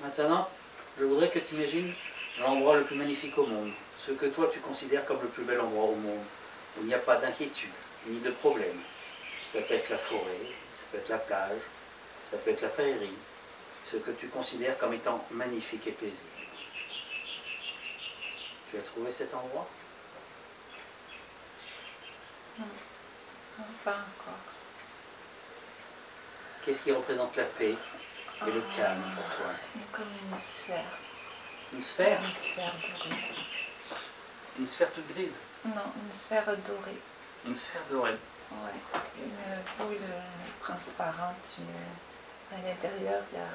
Maintenant, je voudrais que tu imagines l'endroit le plus magnifique au monde, ce que toi tu considères comme le plus bel endroit au monde, où il n'y a pas d'inquiétude, ni de problème. Ça peut être la forêt, ça peut être la plage, ça peut être la prairie, ce que tu considères comme étant magnifique et paisible. Tu as trouvé cet endroit? Non, pas encore. Qu'est-ce qui représente la paix? Et le calme pour toi Comme une sphère. Une sphère Une sphère dorée. Une sphère toute grise Non, une sphère dorée. Une sphère dorée Ouais. Une boule transparente. Une... À l'intérieur, il y a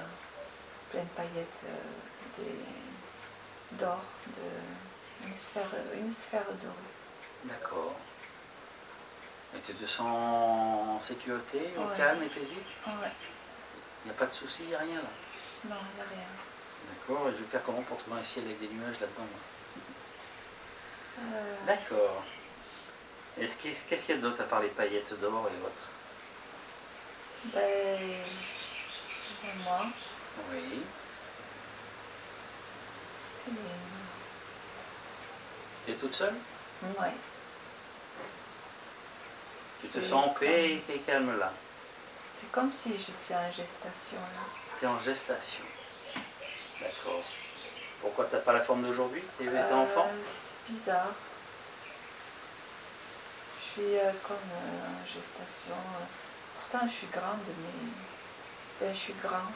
plein de paillettes euh, des- d'or. De... Une, sphère, une sphère dorée. D'accord. Et tu te sens en sécurité, au Ouais. calme et paisible? Ouais. Il n'y a pas de souci, il n'y a rien là Non, il n'y a rien. D'accord, et je vais faire comment pour trouver un ciel avec des nuages là-dedans Euh, D'accord. Est-ce qu'est-ce qu'il y a d'autre à part les paillettes d'or et autres? Ben, moi, Oui. et- Tu es toute seule? Ouais. Tu te sens en paix et calme là? C'est comme si je suis en gestation là. Tu es en gestation. D'accord. Pourquoi t'as pas la forme d'aujourd'hui? Tu Euh, enfant? C'est bizarre. Je suis euh, comme euh, en gestation. Pourtant, je suis grande, mais. ben, je suis grand.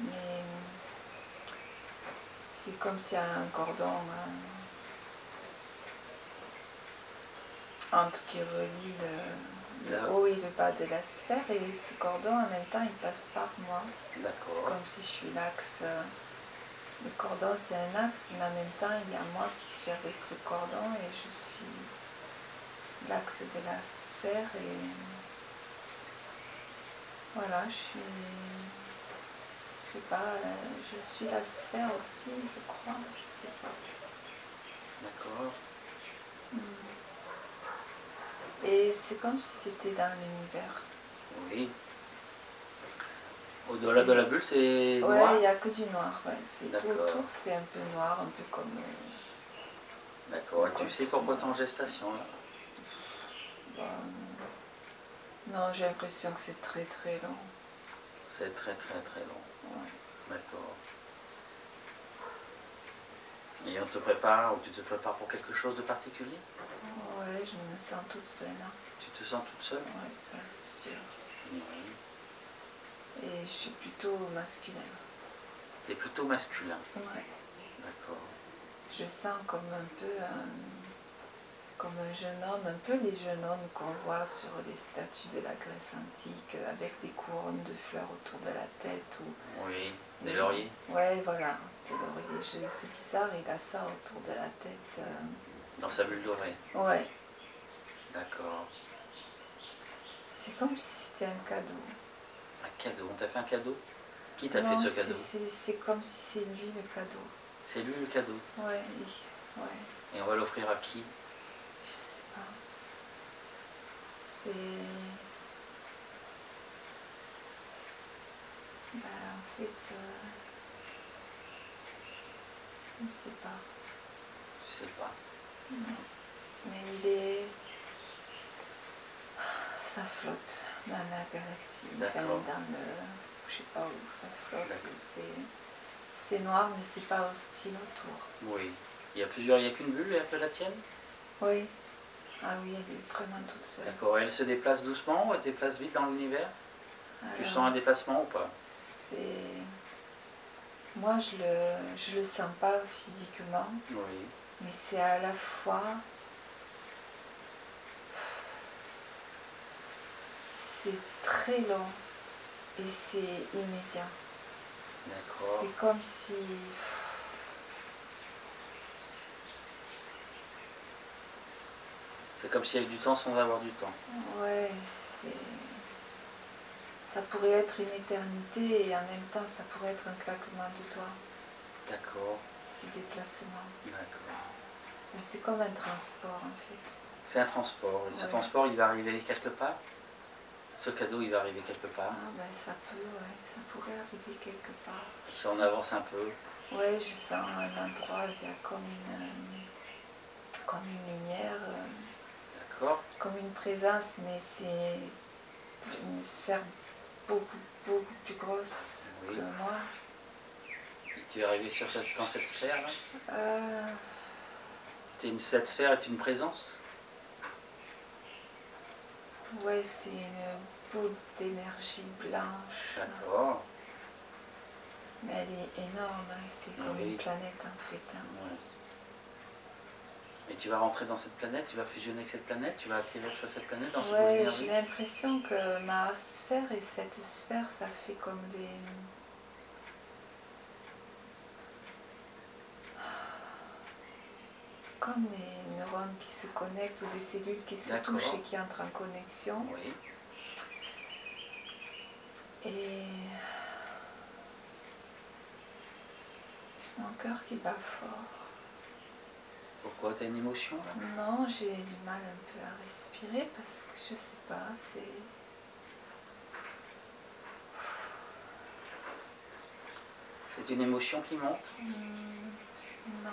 Mais. C'est comme s'il y a un cordon hein, entre qui relie le, haut et le bas de la sphère. Et ce cordon, en même temps, il passe par moi. C'est comme si je suis l'axe. euh, Le cordon, c'est un axe, mais en même temps, il y a moi qui suis avec le cordon et je suis l'axe de la sphère. Et voilà, je suis. Je sais pas, je suis la sphère aussi, je crois, je sais pas. D'accord. Et c'est comme si c'était dans l'univers. Oui. Au-delà de la bulle, c'est Ouais, noir il n'y a que du noir, ouais. C'est tout autour, c'est un peu noir, un peu comme. euh, D'accord. Et tu sais pourquoi tu es en gestation là? Bon, non, j'ai l'impression que c'est très très long. C'est très très très long. Ouais. D'accord. Et on te prépare, ou tu te prépares pour quelque chose de particulier? Ouais, je me sens toute seule. hein. Tu te sens toute seule? Ouais, ça c'est sûr. Oui. Et je suis plutôt masculin. Tu es plutôt masculin. Ouais. D'accord. Je sens comme un peu un, comme un jeune homme, un peu les jeunes hommes qu'on voit sur les statues de la Grèce antique, avec des couronnes de fleurs autour de la tête. Ou... Oui. Des Oui. lauriers Ouais, voilà, C'est bizarre, il a ça autour de la tête. euh. Dans sa bulle dorée. Ouais, D'accord. c'est comme si c'était un cadeau. Un cadeau. On t'a fait un cadeau? Qui t'a fait ce cadeau? c'est- comme si c'est lui le cadeau. C'est lui le cadeau? Ouais, ouais, Et on va l'offrir à qui? Je sais pas. C'est. Bah, en fait. euh, Je sais pas. Je sais pas. Non. Mais il est. Ça flotte dans la galaxie, enfin dans le. Je sais pas où ça flotte. C'est. Noir, mais c'est pas hostile autour. Oui. Il y a plusieurs, il n'y a qu'une bulle, il n'y a que la tienne? Oui. Ah oui, elle est vraiment toute seule. D'accord. Elle se déplace doucement ou elle se déplace vite dans l'univers? Tu Alors, sens un déplacement ou pas? C'est. Moi, je le, je le sens pas physiquement, Oui. mais c'est à la fois. C'est très long et c'est immédiat. D'accord. C'est comme si. C'est comme s'il y avait du temps sans avoir du temps. Ouais, c'est. Ça pourrait être une éternité et en même temps, ça pourrait être un claquement de doigts, D'accord. ces déplacements. D'accord. C'est comme un transport en fait. C'est un transport. Et ce Ouais. transport, il va arriver quelque part? Ce cadeau, il va arriver quelque part? Ah ben ça peut, ouais, ça pourrait arriver quelque part. Si on avance un peu. Ouais, je sens un endroit, il y a comme une, euh, comme une lumière, euh, D'accord comme une présence, mais c'est une sphère beaucoup, beaucoup plus grosse Oui. que moi. Et tu es arrivé sur cette, dans cette sphère-là Euh, T'es une- Cette sphère est une présence? Ouais, c'est une boule d'énergie blanche. D'accord. Mais elle est énorme, hein, c'est comme Oui. une planète en fait. hein. Ouais. Et tu vas rentrer dans cette planète, tu vas fusionner avec cette planète, tu vas atterrir sur cette planète dans Ouais, j'ai l'impression que ma sphère et cette sphère, ça fait comme des. Comme des neurones qui se connectent ou des cellules qui se touchent et qui entrent en connexion. Oui. Et. J'ai mon cœur qui bat fort. Pourquoi T'as une émotion là? Non, j'ai du mal un peu à respirer parce que je sais pas, c'est. C'est une émotion qui monte? Hmm, Non.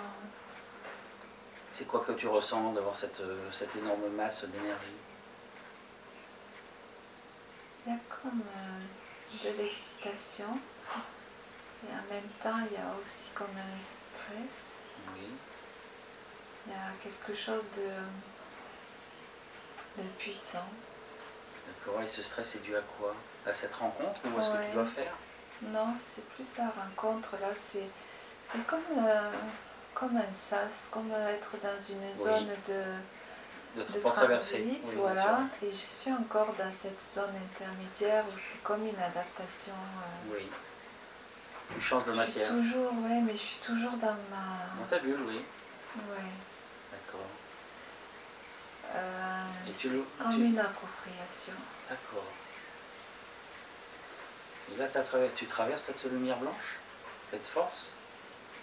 C'est quoi que tu ressens d'avoir cette, euh, cette énorme masse d'énergie? Il y a comme euh, de l'excitation et en même temps il y a aussi comme un stress. Oui. Il y a quelque chose de, de puissant. D'accord. Et ce stress est dû à quoi? À cette rencontre ou à ce que tu dois faire? Non, c'est plus la rencontre là, c'est c'est comme, euh, comme un sas, comme être dans une zone de, De de traverser. Oui, voilà. Et je suis encore dans cette zone intermédiaire où c'est comme une adaptation. euh, Oui. Tu changes de je suis matière. toujours, ouais, mais je suis toujours dans ma, Dans ta bulle, oui. ouais. D'accord. Euh, c'est comme tu- une appropriation. D'accord. Et là, tu traverses cette lumière blanche Cette force?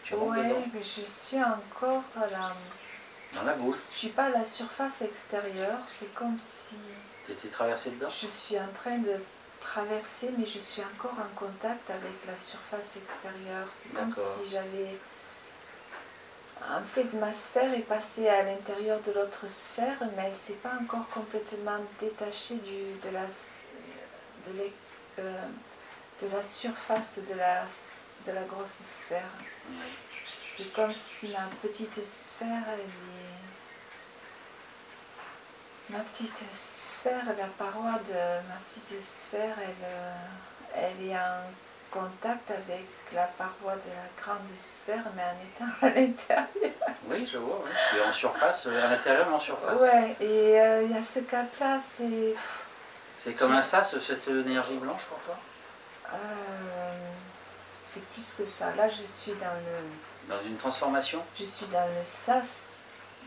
Tu dedans? mais je suis encore la. Dans la boule. Je suis pas à la surface extérieure. C'est comme si Tu étais traversé dedans? je suis en train de traverser, mais je suis encore en contact avec la surface extérieure. C'est comme si j'avais. En fait, ma sphère est passée à l'intérieur de l'autre sphère, mais elle ne s'est pas encore complètement détachée du, de, la, euh, de la surface de la, de la grosse sphère. C'est comme si ma petite sphère. Ma petite sphère, la paroi de ma petite sphère, elle, euh, elle est en contact avec la paroi de la grande sphère, mais en étant à l'intérieur. Oui, je vois, oui. Es en surface, euh, à l'intérieur, mais en surface. Ouais, et euh, il y a ce cap-là, c'est... C'est comme un sas, cette énergie blanche pour toi? Euh, c'est plus que ça. Là, je suis dans le... Dans une transformation? Je suis dans le sas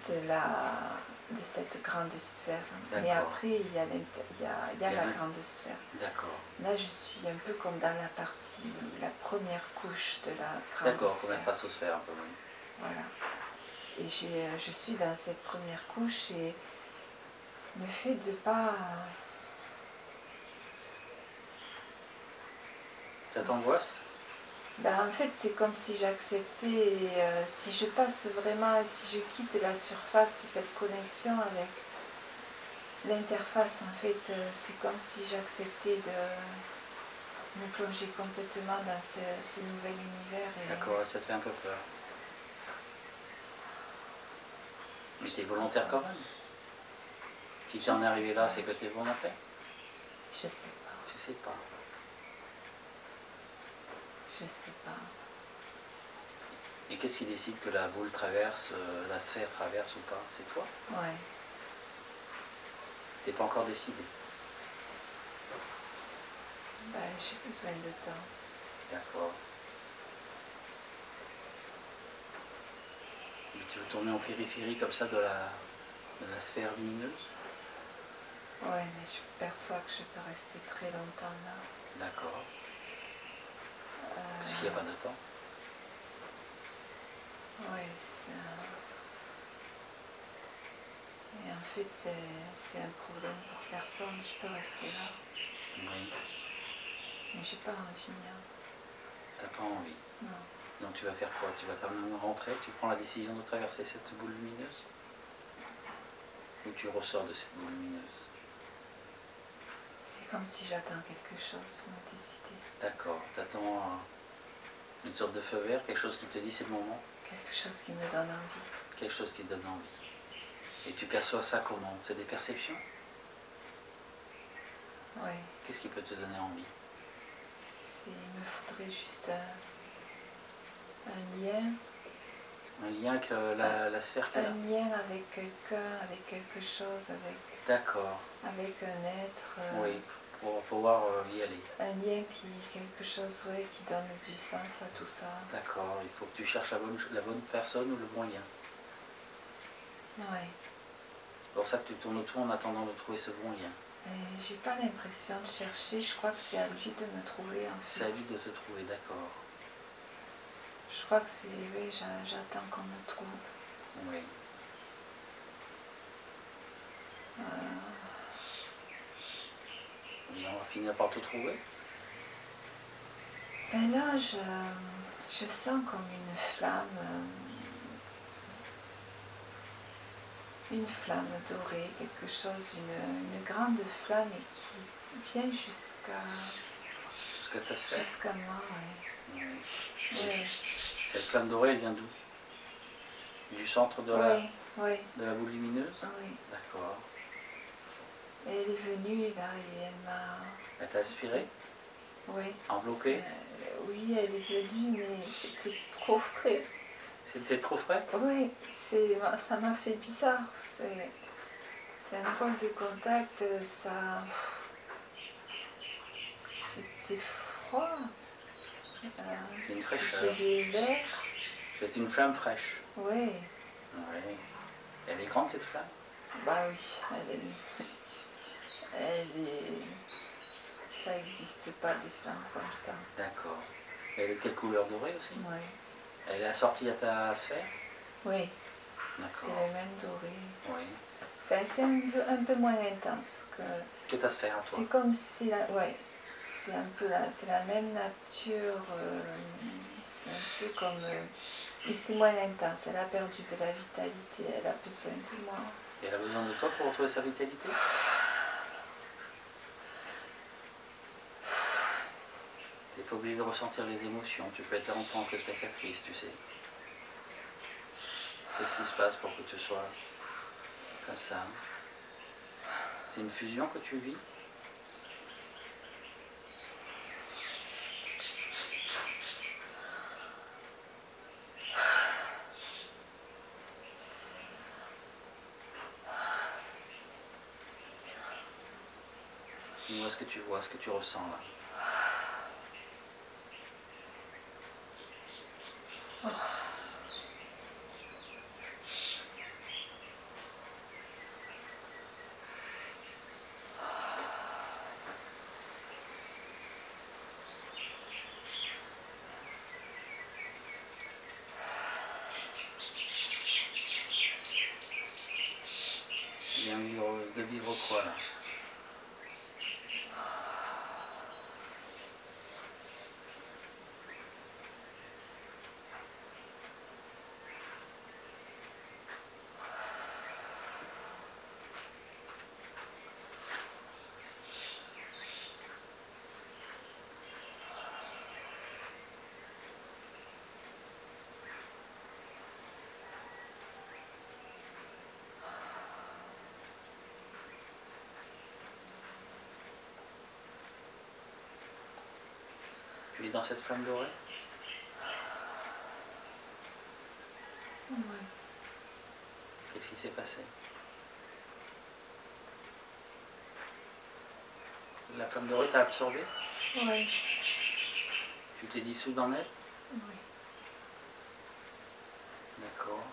de, la, de cette grande sphère. Mais après, il y a, l'int- il y a, il y a Il y a la grande sphère. D'accord. Là, je suis un peu comme dans la partie, la première couche de la grande D'accord, comme sphère. la phasosphère un peu. Voilà. Et je suis dans cette première couche et le fait de pas... Ça t'angoisse Ben, en fait, c'est comme si j'acceptais, euh, si je passe vraiment, si je quitte la surface, cette connexion avec l'interface, en fait, euh, c'est comme si j'acceptais de me plonger complètement dans ce, ce nouvel univers. D'accord, ça te fait un peu peur. Mais t'es volontaire quand même. Si tu en es arrivé là, c'est que t'es volontaire Je sais pas, Tu sais pas. Je sais pas. Et qu'est-ce qui décide que la boule traverse, euh, la sphère traverse ou pas? C'est toi? Ouais. T'es pas encore décidé? Ben, j'ai besoin de temps. D'accord. Tu veux tourner en périphérie comme ça de la, de la sphère lumineuse? Ouais, mais je perçois que je peux rester très longtemps là. D'accord. Parce qu'il n'y a pas de temps. Ouais, c'est un- Et en fait, c'est c'est un problème pour personne. Je peux rester là. Oui. Mais j'ai pas envie. hein. T'as pas envie? Non. Donc tu vas faire quoi? Tu vas quand même rentrer? Tu prends la décision de traverser cette boule lumineuse? Ou tu ressors de cette boule lumineuse? C'est comme si j'attends quelque chose pour me décider. D'accord. T'attends une sorte de feu vert, quelque chose qui te dit c'est le moment, Quelque chose qui me donne envie. quelque chose qui te donne envie. Et tu perçois ça comment? C'est des perceptions? Oui. Qu'est-ce qui peut te donner envie? C'est- Il me faudrait juste un, un lien. Un lien avec euh, la, la sphère qu'il y a Un lien avec quelqu'un, avec quelque chose, avec, D'accord. avec un être. euh, Oui, pour pouvoir euh, y aller. Un lien qui, quelque chose, ouais, qui donne du sens à tout ça. D'accord. Il faut que tu cherches la bonne, la bonne personne ou le bon lien. Ouais. C'est pour ça que tu tournes autour en attendant de trouver ce bon lien. Et J'ai pas l'impression de chercher, je crois que c'est à lui de me trouver en C'est fait. à lui de te trouver, d'accord. Je crois que c'est, oui, j'a- j'attends qu'on me trouve. Oui. Euh, on va finir par te trouver? ben là, je, je sens comme une flamme, euh, une flamme dorée, quelque chose, une, une grande flamme et qui vient jusqu'à Jusqu'à ta sphère. jusqu'à moi. Ouais. Oui. Cette flamme dorée, elle vient d'où? Du centre de, la, Oui, de la boule lumineuse? Oui. D'accord. Elle est venue là et elle m'a. Elle t'a aspiré Oui. Enveloppé C'est- Oui, elle est venue, mais c'était trop frais. C'était trop frais? Oui, c'est, ça m'a fait bizarre. C'est, un drôle de contact, ça. C'était froid. C'est une fraîcheur. L'air. C'est une flamme fraîche. Oui, Oui. Elle est grande cette flamme? Bah oui, elle est. Elle est. Ça n'existe pas des flammes comme ça. D'accord. Elle est de quelle couleur dorée aussi? Oui, Elle est assortie à ta sphère? Oui c'est le même doré. Oui. Enfin, c'est un peu, un peu moins intense que. Que ta sphère à toi C'est comme si la, ouais, c'est un peu la, c'est la même nature, euh, c'est un peu comme, euh, mais c'est moins intense. Elle a perdu de la vitalité, elle a besoin de moi. Et elle a besoin de toi pour retrouver sa vitalité? T'es pas obligé de ressentir les émotions, tu peux être en tant que spectatrice, tu sais. Qu'est-ce qui se passe pour que tu sois comme ça? C'est une fusion que tu vis? Dis-moi ce que tu vois, ce que tu ressens là. Bien vivre, de vivre quoi là? Dans cette flamme dorée Ouais. Qu'est-ce qui s'est passé? La flamme dorée t'a absorbé? Ouais. Tu t'es dissous dans elle Ouais. D'accord.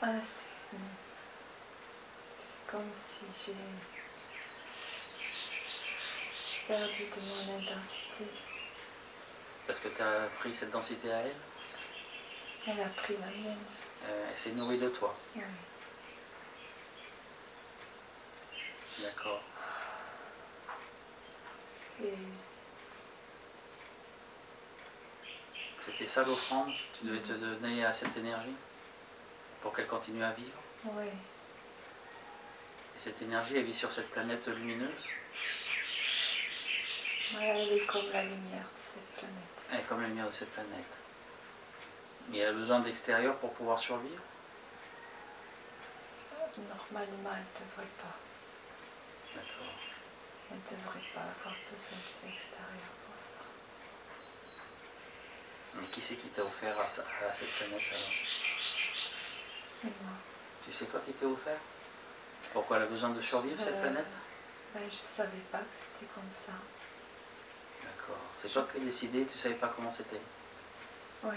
Ah, c'est, c'est comme si j'ai perdu de mon intensité. Parce que tu as pris cette densité à elle, Elle a pris la mienne. euh, elle s'est nourrie de toi. Ouais. D'accord. C'est. C'était ça l'offrande Tu devais te donner à cette énergie pour qu'elle continue à vivre? Oui. Et cette énergie, elle vit sur cette planète lumineuse? Ouais, elle est comme la lumière de cette planète. Elle est comme la lumière de cette planète. Mais elle a besoin d'extérieur pour pouvoir survivre? Normalement, elle ne devrait pas. D'accord. Elle ne devrait pas avoir besoin de l'extérieur pour ça. Mais qui c'est qui t'a offert à, cette planète alors? C'est moi. Tu sais toi qui t'es offert? Pourquoi elle a besoin de survivre cette Euh, planète? Ben, je ne savais pas que c'était comme ça. D'accord. C'est toi qui as décidé, tu savais pas comment c'était. Oui.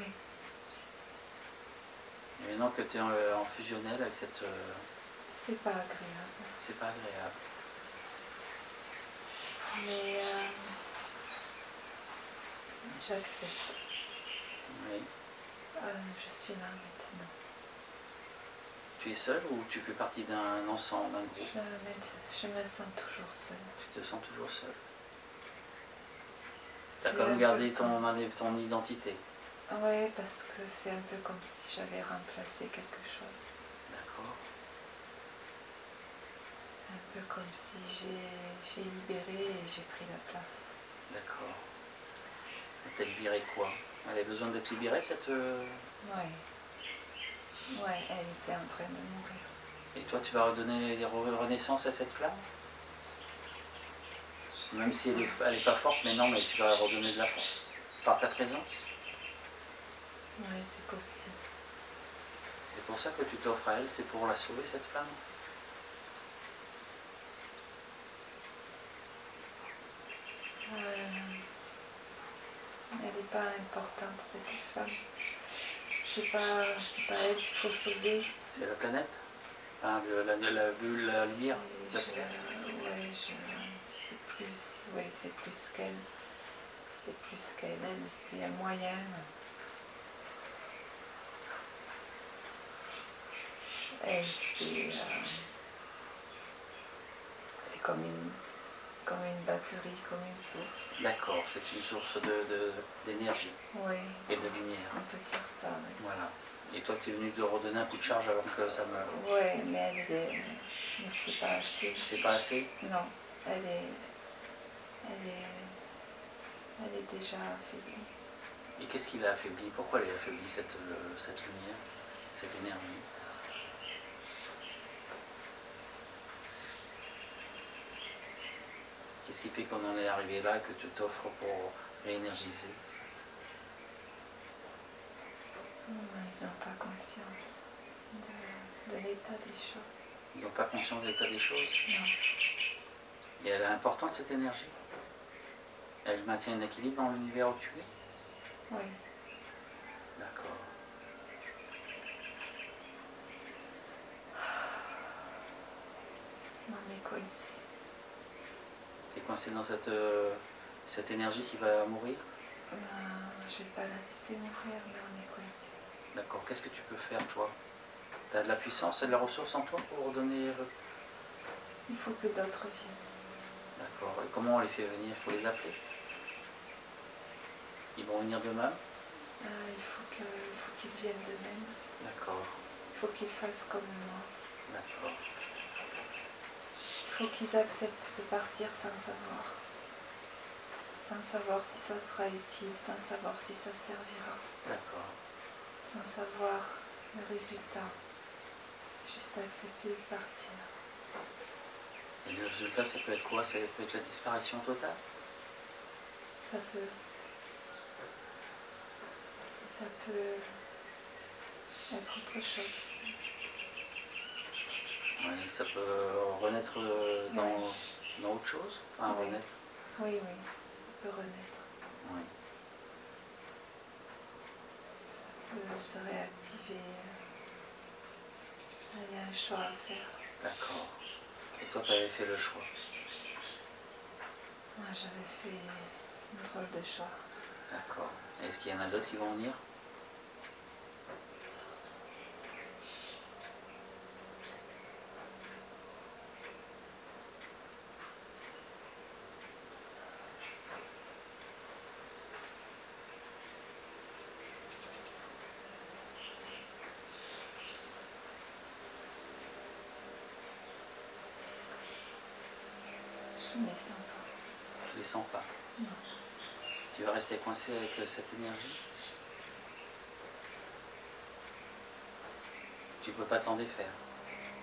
Et maintenant que tu es en, en fusionnel avec cette... euh, C'est pas agréable. c'est pas agréable. Mais euh, j'accepte. Oui. Euh, je suis là maintenant. Tu es seul ou tu fais partie d'un ensemble, d'un groupe? Je, me- je me sens toujours seule. Tu te sens toujours seul. Tu as C'est quand même gardé comme- ton, ton identité. Oui, parce que c'est un peu comme si j'avais remplacé quelque chose. D'accord. Un peu comme si j'ai libéré et j'ai pris la place. D'accord. Elle t'a libéré quoi? Elle a besoin d'être libérée cette... euh, Oui. Ouais, elle était en train de mourir. Et toi tu vas redonner renaissance à cette flamme? Même si elle est, pas. forte maintenant, mais tu vas redonner de la force. Par ta présence. Oui, c'est possible. C'est pour ça que tu t'offres à elle, c'est pour la sauver cette Euh, elle n'est pas importante, cette femme. C'est pas, pas elle qu'il faut sauver. C'est la planète Enfin, la, la, la bulle, la lumière la je- ouais, plus, ouais, c'est plus qu'elle. C'est plus qu'elle. Elle, c'est un moyen. Elle, c'est, euh, c'est comme une, comme une batterie, comme une source. D'accord, c'est une source de- de- d'énergie Oui, et de lumière. on peut dire ça. Oui. Voilà. Et toi, tu es venu de redonner un coup de charge avant que ça meure. Ouais, mais elle est, mais c'est pas assez. C'est pas assez? Non, elle est, elle est, elle est déjà affaiblie. Et qu'est-ce qui l'a affaibli Pourquoi elle est affaiblie, cette, euh, cette lumière, cette énergie? Qu'est-ce qui fait qu'on en est arrivé là et que tu t'offres pour réénergiser? Ils n'ont pas conscience de, de l'état des choses. Ils n'ont pas conscience de l'état des choses? Non. Et elle est importante, cette énergie? Elle maintient un équilibre dans l'univers où tu es Oui. D'accord. Non, mais coincé. Tu es coincé dans cette, euh, cette énergie qui va mourir Non, je vais pas la laisser mourir, mais on est coincé. D'accord. Qu'est-ce que tu peux faire, toi? Tu as de la puissance et de la ressource en toi pour donner... Il faut que d'autres viennent. D'accord. Et comment on les fait venir? Il faut les appeler. Ils vont venir d'eux-mêmes Ah, il faut qu'ils viennent d'eux-mêmes. D'accord. Il faut qu'ils fassent comme moi. D'accord. Il faut qu'ils acceptent de partir sans savoir. Sans savoir si ça sera utile, sans savoir si ça servira, D'accord. sans savoir le résultat. Juste accepter de partir. Et le résultat, ça peut être quoi? Ça peut être la disparition totale? Ça peut. Ça peut être autre chose aussi. Oui, ça peut renaître dans, Ouais. dans autre chose Enfin, Oui. renaître. Oui, oui, ça peut renaître. Oui. Ça peut se réactiver. Il y a un choix à faire. D'accord. Et toi, tu avais fait le choix? Moi, j'avais fait une drôle de choix. D'accord. Est-ce qu'il y en a d'autres qui vont venir? Je ne les sens pas. Tu les sens pas. Non. Tu vas rester coincé avec euh, cette énergie? Tu peux pas t'en défaire.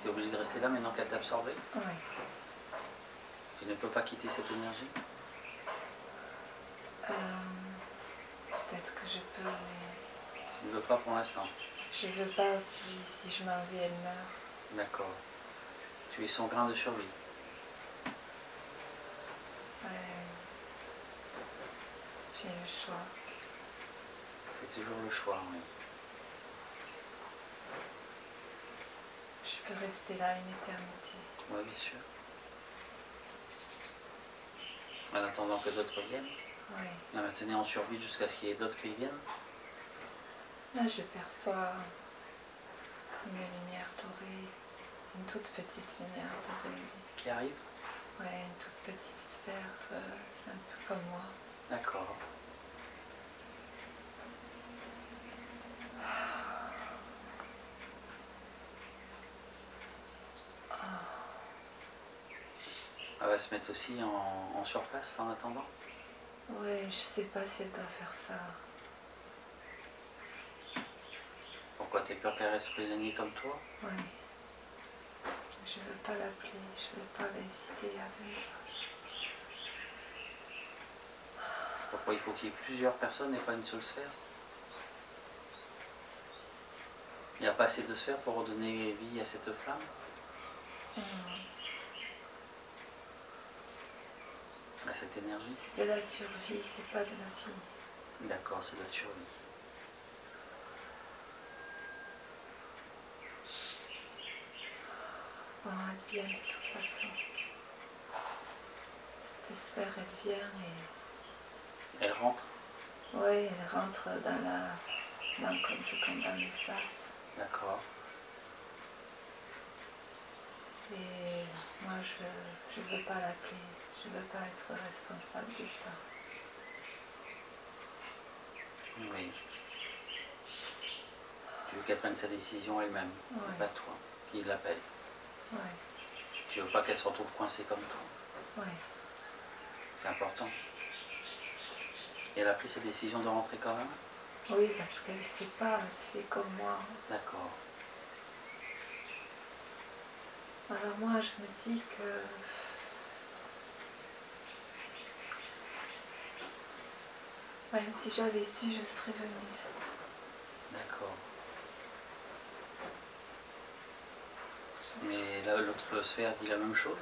Tu es obligé de rester là maintenant qu'elle t'a absorbé? Oui. Tu ne peux pas quitter cette énergie? Euh, Peut-être que je peux, mais Tu ne veux pas pour l'instant? je veux pas si, si je m'en vais, elle meurt. D'accord. Tu es son grain de survie. J'ai le choix. C'est toujours le choix. oui. Je peux rester là une éternité. Oui, bien sûr. En attendant que d'autres viennent. Oui. La maintenir en survie jusqu'à ce qu'il y ait d'autres qui viennent. Là, je perçois une lumière dorée, une toute petite lumière dorée. Qui arrive. Ouais, une toute petite sphère, euh, un peu comme moi. D'accord. Va se mettre aussi en, en surface en attendant. Ouais, je sais pas si elle doit faire ça. Pourquoi t'es peur qu'elle reste prisonnière comme toi? Ouais. Je veux pas l'appeler, je veux pas l'inciter à venir. Pourquoi il faut qu'il y ait plusieurs personnes et pas une seule sphère? Il n'y a pas assez de sphères pour redonner vie à cette flamme? Cette énergie C'est de la survie, c'est pas de la vie. D'accord, c'est de la survie. Bon, elle vient de toute façon. Cette sphère, elle vient et Elle rentre Ouais, elle rentre dans la. Dans, comme, comme dans le sas. D'accord. Et moi, je ne veux pas l'appeler. Je veux pas être responsable de ça. Oui. Tu veux qu'elle prenne sa décision elle-même, Ouais. pas toi, qui l'appelle. Ouais, Tu veux pas qu'elle se retrouve coincée comme toi. ouais. C'est important. Et elle a pris sa décision de rentrer quand même? Oui, parce qu'elle ne sait pas, elle fait comme moi. D'accord. Alors moi, je me dis que. Même si j'avais su, je serais venue. D'accord. Mais là, l'autre sphère dit la même chose?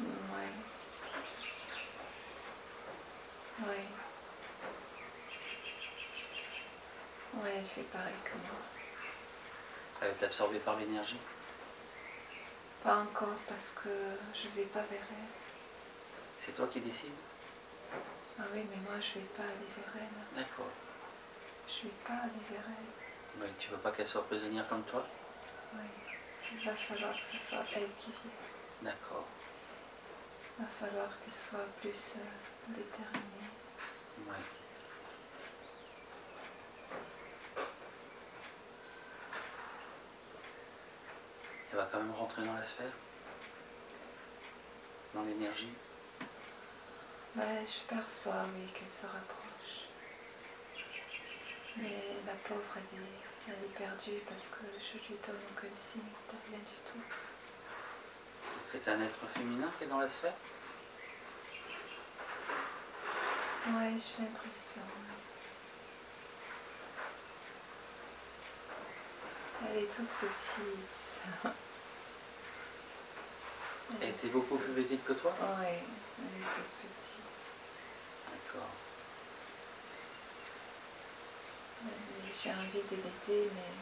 Ouais. Ouais. Ouais, elle fait pareil que moi. Elle est absorbée par l'énergie? Pas encore parce que je vais pas vers elle. C'est toi qui décides? Ah oui, mais moi je vais pas aller vers elle. D'accord. Je vais pas aller vers elle. Mais tu veux pas qu'elle soit prisonnière comme toi? Oui. Il va falloir que ce soit elle qui vienne. D'accord. Il va falloir qu'elle soit plus euh, déterminée. Ouais. Elle va quand même rentrer dans la sphère? Dans l'énergie? Ouais, je perçois, oui, qu'elle se rapproche. Mais la pauvre, elle est, elle est perdue parce que je lui donne aucun signe de rien du tout. C'est un être féminin qui est dans la sphère? Ouais, j'ai l'impression. Elle est toute petite. Elle était beaucoup plus petite que toi Ouais, elle toute petite. D'accord. J'ai envie de l'aider, mais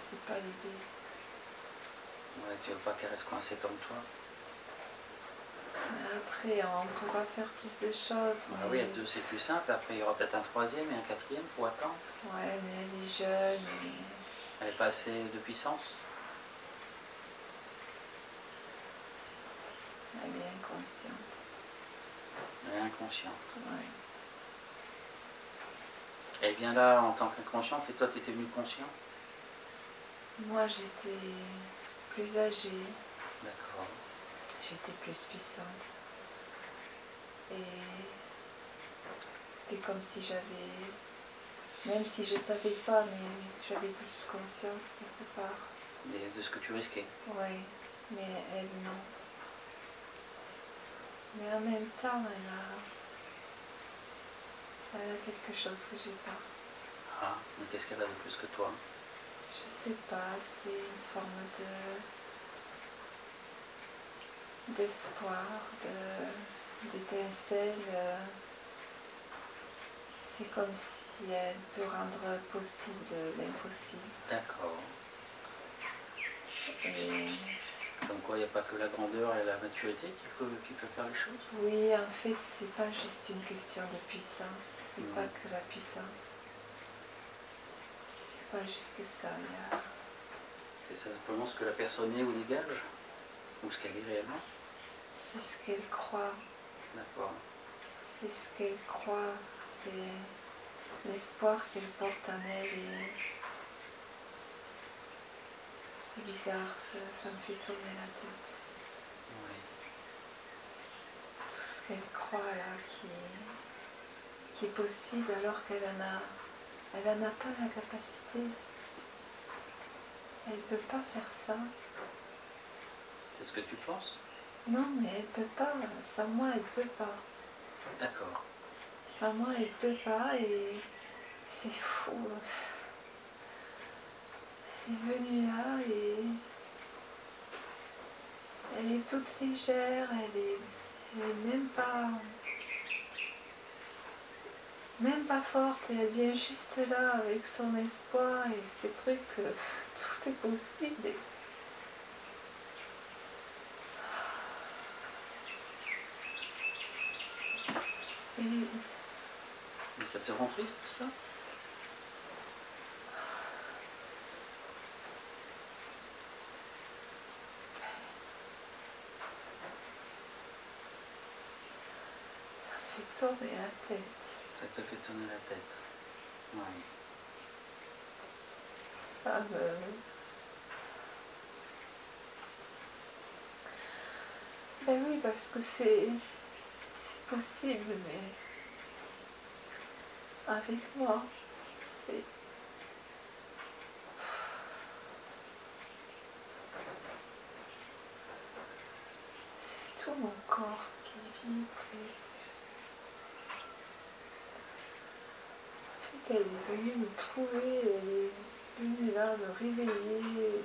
c'est pas l'aider. Ouais, tu veux pas qu'elle reste coincée comme toi Après, on pourra faire plus de choses. Ah oui, mais- à deux c'est plus simple, après il y aura peut-être un troisième et un quatrième, faut attendre. Ouais, mais elle est jeune et Elle n'est pas assez de puissance elle est inconsciente. Elle est inconsciente. Ouais. Elle vient là en tant qu'inconsciente et toi tu étais venu conscient? Moi, j'étais plus âgée, D'accord. j'étais plus puissante. Et c'était comme si j'avais, même si je savais pas, mais j'avais plus conscience quelque part. De ce que tu risquais. Oui, mais elle non. Mais en même temps, elle a, elle a quelque chose que j'ai pas. Ah, mais qu'est-ce qu'elle a de plus que toi? Je sais pas, c'est une forme de d'espoir, de d'étincelle. euh, C'est comme si elle peut rendre possible l'impossible. D'accord. Et Comme quoi, il n'y a pas que la grandeur et la maturité qui peut, qui peut faire les choses. oui, en fait, c'est pas juste une question de puissance, c'est Mhm. pas que la puissance. C'est pas juste ça. C'est simplement ce que la personne est ou dégage Ou ce qu'elle est réellement C'est ce qu'elle croit, D'accord. c'est ce qu'elle croit, c'est l'espoir qu'elle porte en elle et c'est bizarre, ça, ça me fait tourner la tête. Oui. Tout ce qu'elle croit là qui est, qui est possible alors qu'elle en a, elle en a pas la capacité. Elle peut pas faire ça. C'est ce que tu penses? Non, mais elle peut pas. Sans moi, elle peut pas. D'accord. Sans moi, elle peut pas et c'est fou. Elle est venue là et elle est toute légère, elle est, elle est même pas même pas forte et elle vient juste là avec son espoir et ces trucs que tout est possible. Mais ça te rend triste tout ça ça fait tourner la tête. Ça te fait tourner la tête. Oui. Ça me... Ben oui, parce que c'est... C'est possible, mais... Avec moi, c'est... C'est tout mon corps qui vibre. et- En fait, elle est venue me trouver, elle est venue là me réveiller.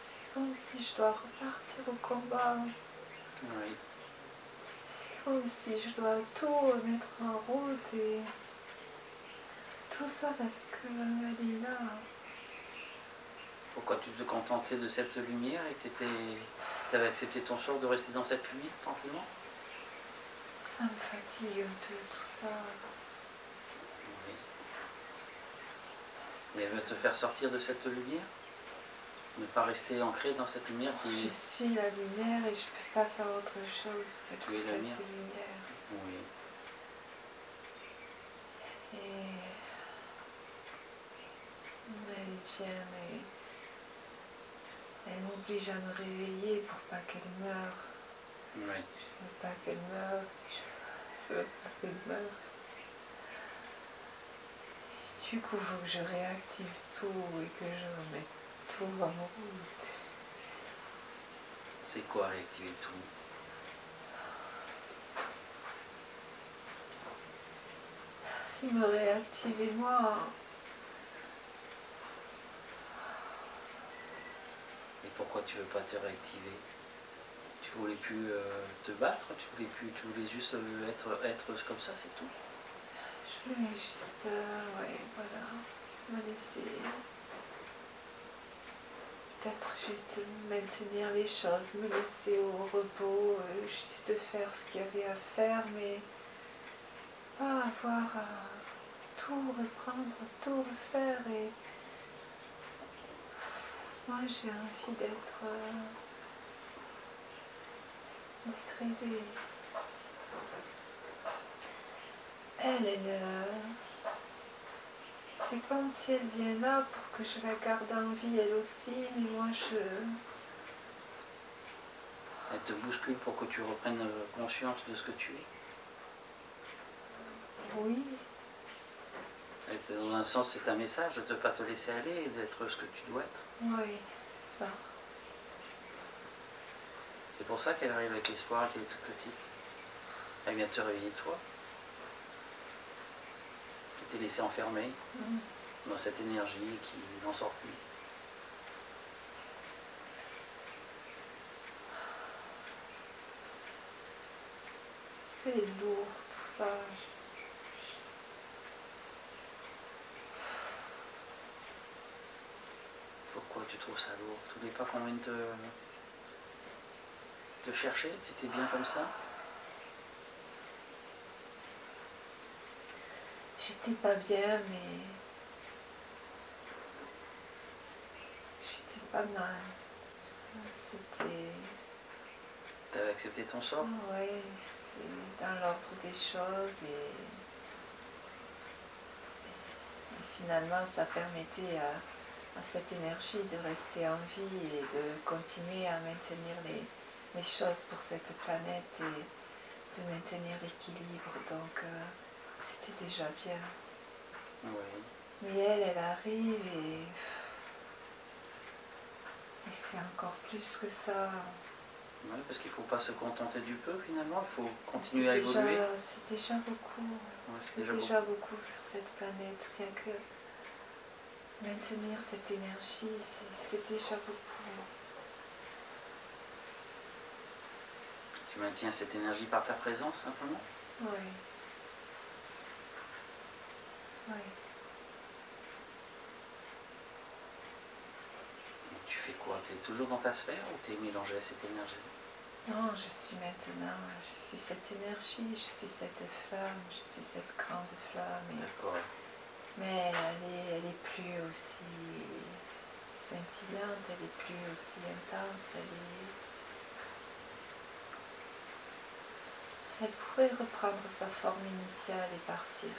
C'est comme si je dois repartir au combat. Oui. Comme si je dois tout mettre en route et tout ça parce que elle est là. Pourquoi tu te contentais de cette lumière et tu avais accepté ton sort de rester dans cette lumière tranquillement? Ça me fatigue un peu tout ça. Oui. Mais elle veut te faire sortir de cette lumière? Ne pas rester ancré dans cette lumière Je qui... suis la lumière et je peux pas faire autre chose que Tu es la cette lumière. lumière. Oui. Et elle vient et elle m'oblige à me réveiller pour pas qu'elle meure. Oui. Je veux pas qu'elle meure. Je veux pas qu'elle meure. Du coup, il faut que je réactive tout et que je remette tout. C'est quoi réactiver tout Si me réactiver moi, Et pourquoi tu veux pas te réactiver? Tu voulais plus euh, te battre? Tu voulais plus, tu voulais juste euh, être, être comme ça, c'est tout? Je voulais juste, euh, ouais, voilà, me laisser peut-être juste maintenir les choses, me laisser au repos, euh, juste faire ce qu'il y avait à faire, mais pas avoir à tout reprendre, tout refaire et moi j'ai envie d'être euh, d'être aidée. Elle, elle, euh, C'est comme si elle vient là pour que je la garde en vie elle aussi, mais moi je... Elle te bouscule pour que tu reprennes euh, conscience de ce que tu es. Oui, Elle te- Dans un sens, c'est un message de ne pas te laisser aller et d'être ce que tu dois être. oui, c'est ça. C'est pour ça qu'elle arrive avec l'espoir qu'elle est toute petite. Elle vient te réveiller toi. T'est laissé enfermer Mm. dans cette énergie qui n'en sort plus. C'est lourd tout ça. Pourquoi tu trouves ça lourd? Tu voulais pas qu'on vienne te, te chercher? Tu étais bien comme ça? J'étais pas bien, mais j'étais pas mal. C'était, T'avais accepté ton sort? Ouais, c'était dans l'ordre des choses et, et finalement ça permettait à, à cette énergie de rester en vie et de continuer à maintenir les, les choses pour cette planète et de maintenir l'équilibre. Donc euh, c'était déjà bien. Oui. Mais elle, elle arrive et, et c'est encore plus que ça. Oui, parce qu'il ne faut pas se contenter du peu finalement, il faut continuer à C'est déjà, évoluer. c'est déjà beaucoup. Ouais, c'est déjà déjà beaucoup sur cette planète. Rien que maintenir cette énergie, c'est déjà beaucoup. Tu maintiens cette énergie par ta présence simplement? Oui. Oui. Et Tu fais quoi? Tu es toujours dans ta sphère ou tu es mélangé à cette énergie? Non, je suis maintenant, je suis cette énergie, je suis cette flamme, je suis cette grande flamme. D'accord. Mais elle est, elle est plus aussi scintillante, elle est plus aussi intense, elle est... Elle pourrait reprendre sa forme initiale et partir.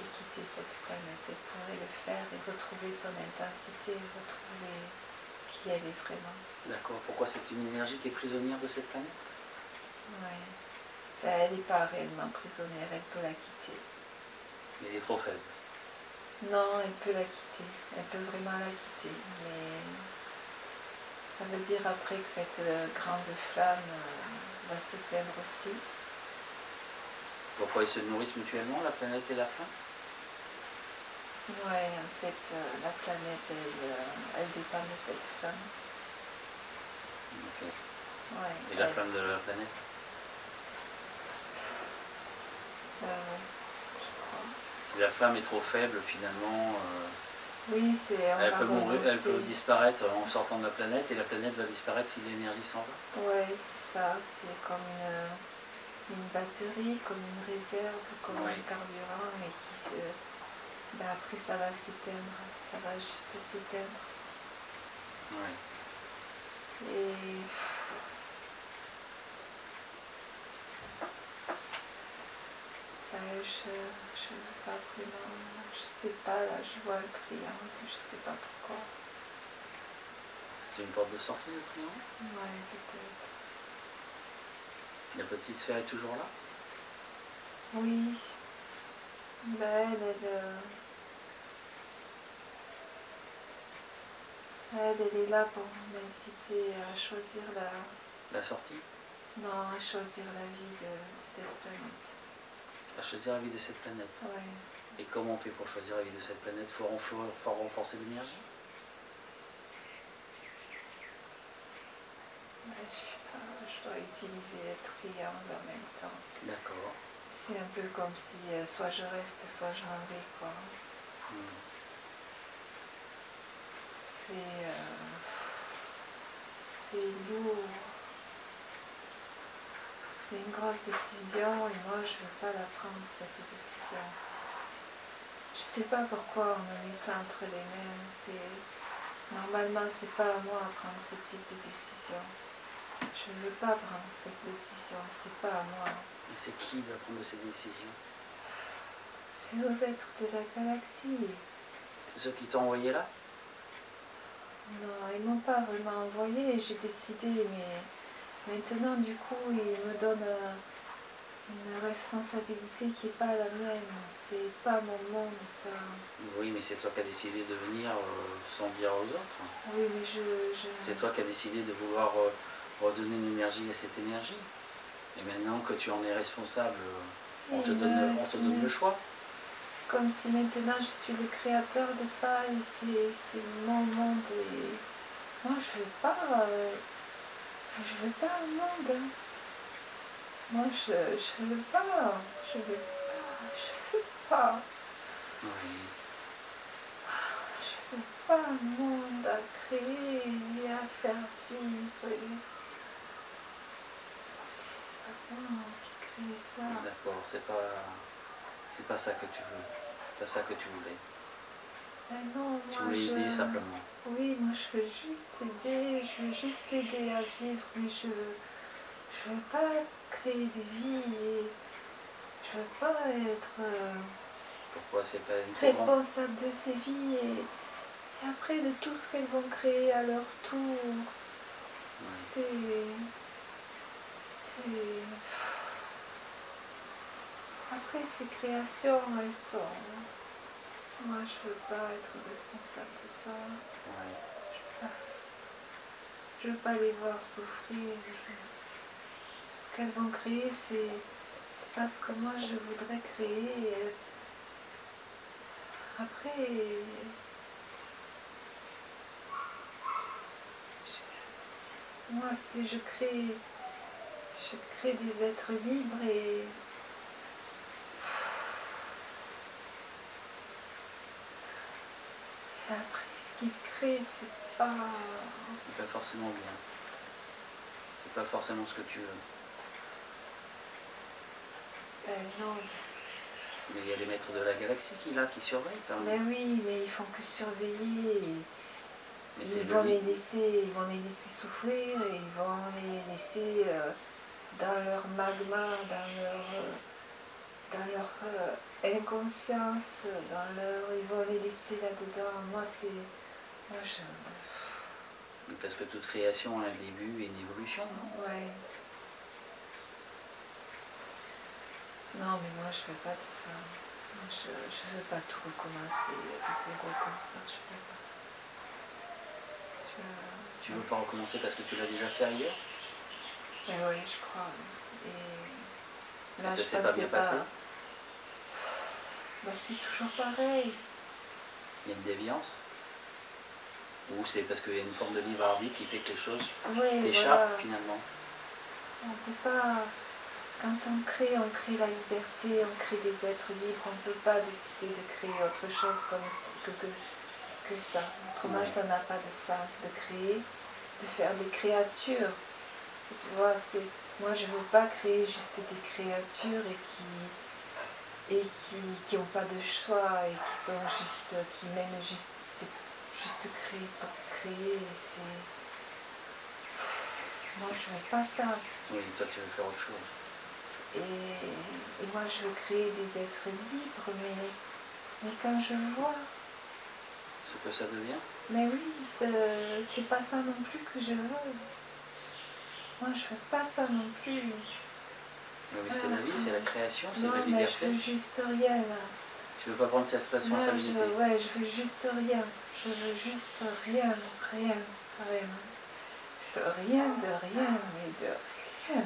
Et quitter cette planète. Elle pourrait le faire et retrouver son intensité, retrouver qui elle est vraiment. D'accord. Pourquoi c'est une énergie qui est prisonnière de cette planète? Ouais. Enfin, elle n'est pas réellement prisonnière, elle peut la quitter. Elle est trop faible. Non, elle peut la quitter. Elle peut vraiment la quitter. Mais ça veut dire après que cette euh, grande flamme euh, va s'éteindre aussi. Pourquoi ils se nourrissent mutuellement, la planète et la flamme? Ouais, en fait, euh, la planète, elle, euh, elle dépend de cette flamme. Ok. Ouais, Et la elle- flamme de la planète? Euh, ouais, je crois. Si la flamme est trop faible, finalement, euh, Oui, elle, peut mourir, elle peut disparaître en sortant de la planète et la planète va disparaître si l'énergie s'en va. Ouais, c'est ça. C'est comme une, une batterie, comme une réserve, comme Oui. un carburant, mais qui se. Ben après, ça va s'éteindre. Ça va juste s'éteindre. Ouais. Et. Ben, je je veux pas vraiment. Je sais pas, là, je vois un triangle, je sais pas pourquoi. C'est une porte de sortie, le triangle? Ouais, peut-être. La petite sphère est toujours là? Oui. Ben, elle, elle, euh, elle, elle est là pour m'inciter à choisir la, La sortie? Non, à choisir la vie de, de cette planète. À choisir la vie de cette planète? Ouais. Et comment on fait pour choisir la vie de cette planète? Faut, renflo- faut renforcer l'énergie? Ben, je sais pas, je dois utiliser le triangle en même temps. D'accord. C'est un peu comme si euh, soit je reste, soit je m'en vais, quoi. C'est. euh, c'est lourd. C'est une grosse décision et moi je veux pas la prendre cette décision. Je sais pas pourquoi on me met ça entre les mains. C'est normalement c'est pas à moi à prendre ce type de décision. Je veux pas prendre cette décision, c'est pas à moi. Et c'est qui doit prendre ces décisions C'est aux êtres de la galaxie. C'est ceux qui t'ont envoyé là Non, ils m'ont pas vraiment envoyé, j'ai décidé, mais maintenant, du coup, ils me donnent euh, une responsabilité qui n'est pas la mienne. C'est pas mon monde, ça. Oui, mais c'est toi qui as décidé de venir euh, sans dire aux autres. Oui, mais je. je... C'est toi qui as décidé de vouloir euh, redonner une énergie à cette énergie. Et maintenant que tu en es responsable, on te donne, là, on te donne le chois. C'est comme si maintenant je suis le créateur de ça et c'est mon monde et moi je veux pas euh, je veux pas un monde. hein. Moi je, je veux pas, je veux pas, je veux pas, Oui. je veux pas un monde à créer et à faire vivre. et- C'est pas moi qui crée ça. D'accord, c'est pas, c'est pas ça que tu veux. C'est pas ça que tu voulais. Mais non, Tu voulais je... aider simplement. Oui, moi je veux juste aider, je veux juste aider à vivre, mais je je veux pas créer des vies et je veux pas être euh, Pourquoi c'est pas une trop grande- responsable de ces vies et, et après de tout ce qu'elles vont créer à leur tour. Ouais. C'est. Après ces créations, elles sont. Moi je veux pas être responsable de ça. Ouais. Je veux pas les voir souffrir. je- Ce qu'elles vont créer, c'est c'est pas ce que moi je voudrais créer. Après, je- moi si je crée, je crée des êtres libres et et après ce qu'ils créent, c'est pas C'est pas forcément bien. C'est pas forcément ce que tu veux. ben non, parce que Mais il y a les maîtres de la galaxie qui là qui surveillent quand même. oui, mais ils font que surveiller. et Mais c'est ils vont les laisser, ils vont les laisser souffrir et ils vont les laisser euh, dans leur magma, dans leur, euh, dans leur euh, inconscience, dans leur, ils vont les laisser là-dedans. Moi, c'est, moi je, Parce que toute création a un début et une évolution, non? Ouais. Non, mais moi je veux pas de ça. Moi, je, je veux pas tout recommencer de zéro comme ça. Je veux pas. Je- Tu veux pas recommencer parce que tu l'as déjà fait ailleurs? Mais oui, je crois. Et là, Ça je s'est pas bien pas. Bah, c'est toujours pareil. Il y a une déviance? Ou c'est parce qu'il y a une forme de libre arbitre qui fait que les choses Oui, t'échappent voilà. finalement? On peut pas. Quand on crée, on crée la liberté, on crée des êtres libres. On ne peut pas décider de créer autre chose comme que, que, que ça. Autrement, ça n'a pas de sens de créer, de faire des créatures. Tu vois, c'est moi, je veux pas créer juste des créatures et qui et qui qui ont pas de choix et qui sont juste qui mènent juste c'est juste créer pour créer. C'est moi, je veux pas ça. Oui, toi tu veux faire autre chose. Et, et moi, je veux créer des êtres libres, mais, mais quand je vois, Ce que ça devient mais oui, c'est pas ça non plus que je veux. Moi, je veux pas ça non plus. Oui, mais c'est la vie, c'est la création, c'est Non, la mais je veux juste rien. là. Tu veux pas prendre cette Moi, je, responsabilité? ouais, je veux juste rien. Je veux juste rien, rien, rien. Je veux rien de rien, mais de rien. Je veux rien.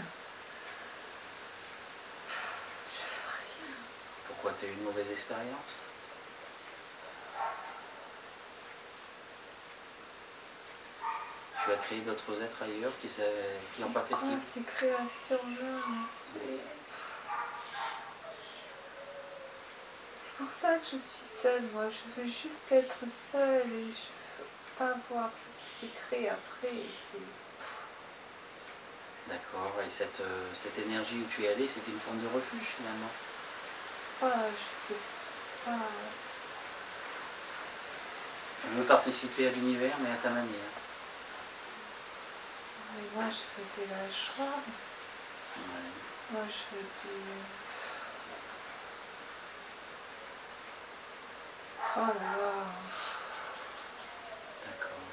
Pourquoi tu as eu une mauvaise expérience? Tu as créé d'autres êtres ailleurs qui n'ont pas fait ce qu'ils ces créations-là C'est c'est pour ça que je suis seule, moi. Je veux juste être seule et je veux pas voir ce qui est créé après. C'est D'accord, et cette, euh, cette énergie où tu es allé, c'était une forme de refuge finalement. pas, je sais pas. Tu veux participer à l'univers, mais à ta manière. Mais moi, je veux de la joie. Ouais. Moi, je veux du. Oh là là. D'accord.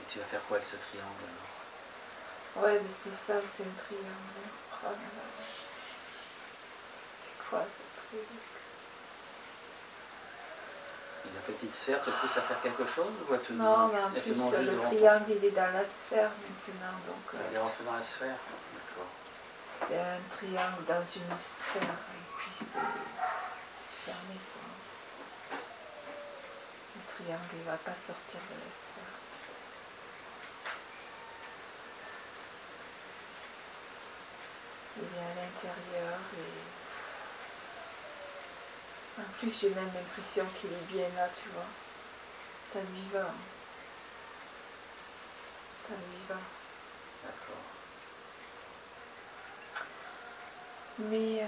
Et tu vas faire quoi avec ce triangle alors? Ouais, mais c'est ça, c'est un triangle. Oh là là. C'est quoi ce truc? Et la petite sphère te pousse à faire quelque chose ou elle te Non, mais en plus, le triangle, il est dans la sphère maintenant. Donc, euh, Elle est rentrée dans la sphère D'accord. c'est un triangle dans une sphère. Et puis, c'est fermé. Quoi. Le triangle, il va pas sortir de la sphère. Il est à l'intérieur et. En plus, j'ai même l'impression qu'il est bien là, tu vois. Ça lui va. Ça lui va. D'accord. Mais euh,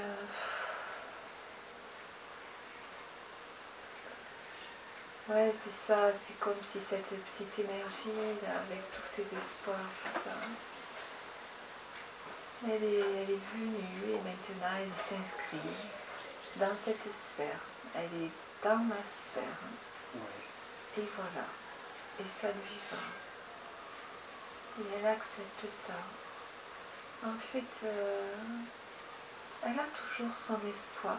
ouais, c'est ça, c'est comme si cette petite énergie là, avec tous ces espoirs, tout ça, elle est, elle est venue et maintenant elle s'inscrit dans cette sphère. Elle est dans ma sphère. Et voilà. Et ça lui va. Et elle accepte ça. En fait, euh, elle a toujours son espoir.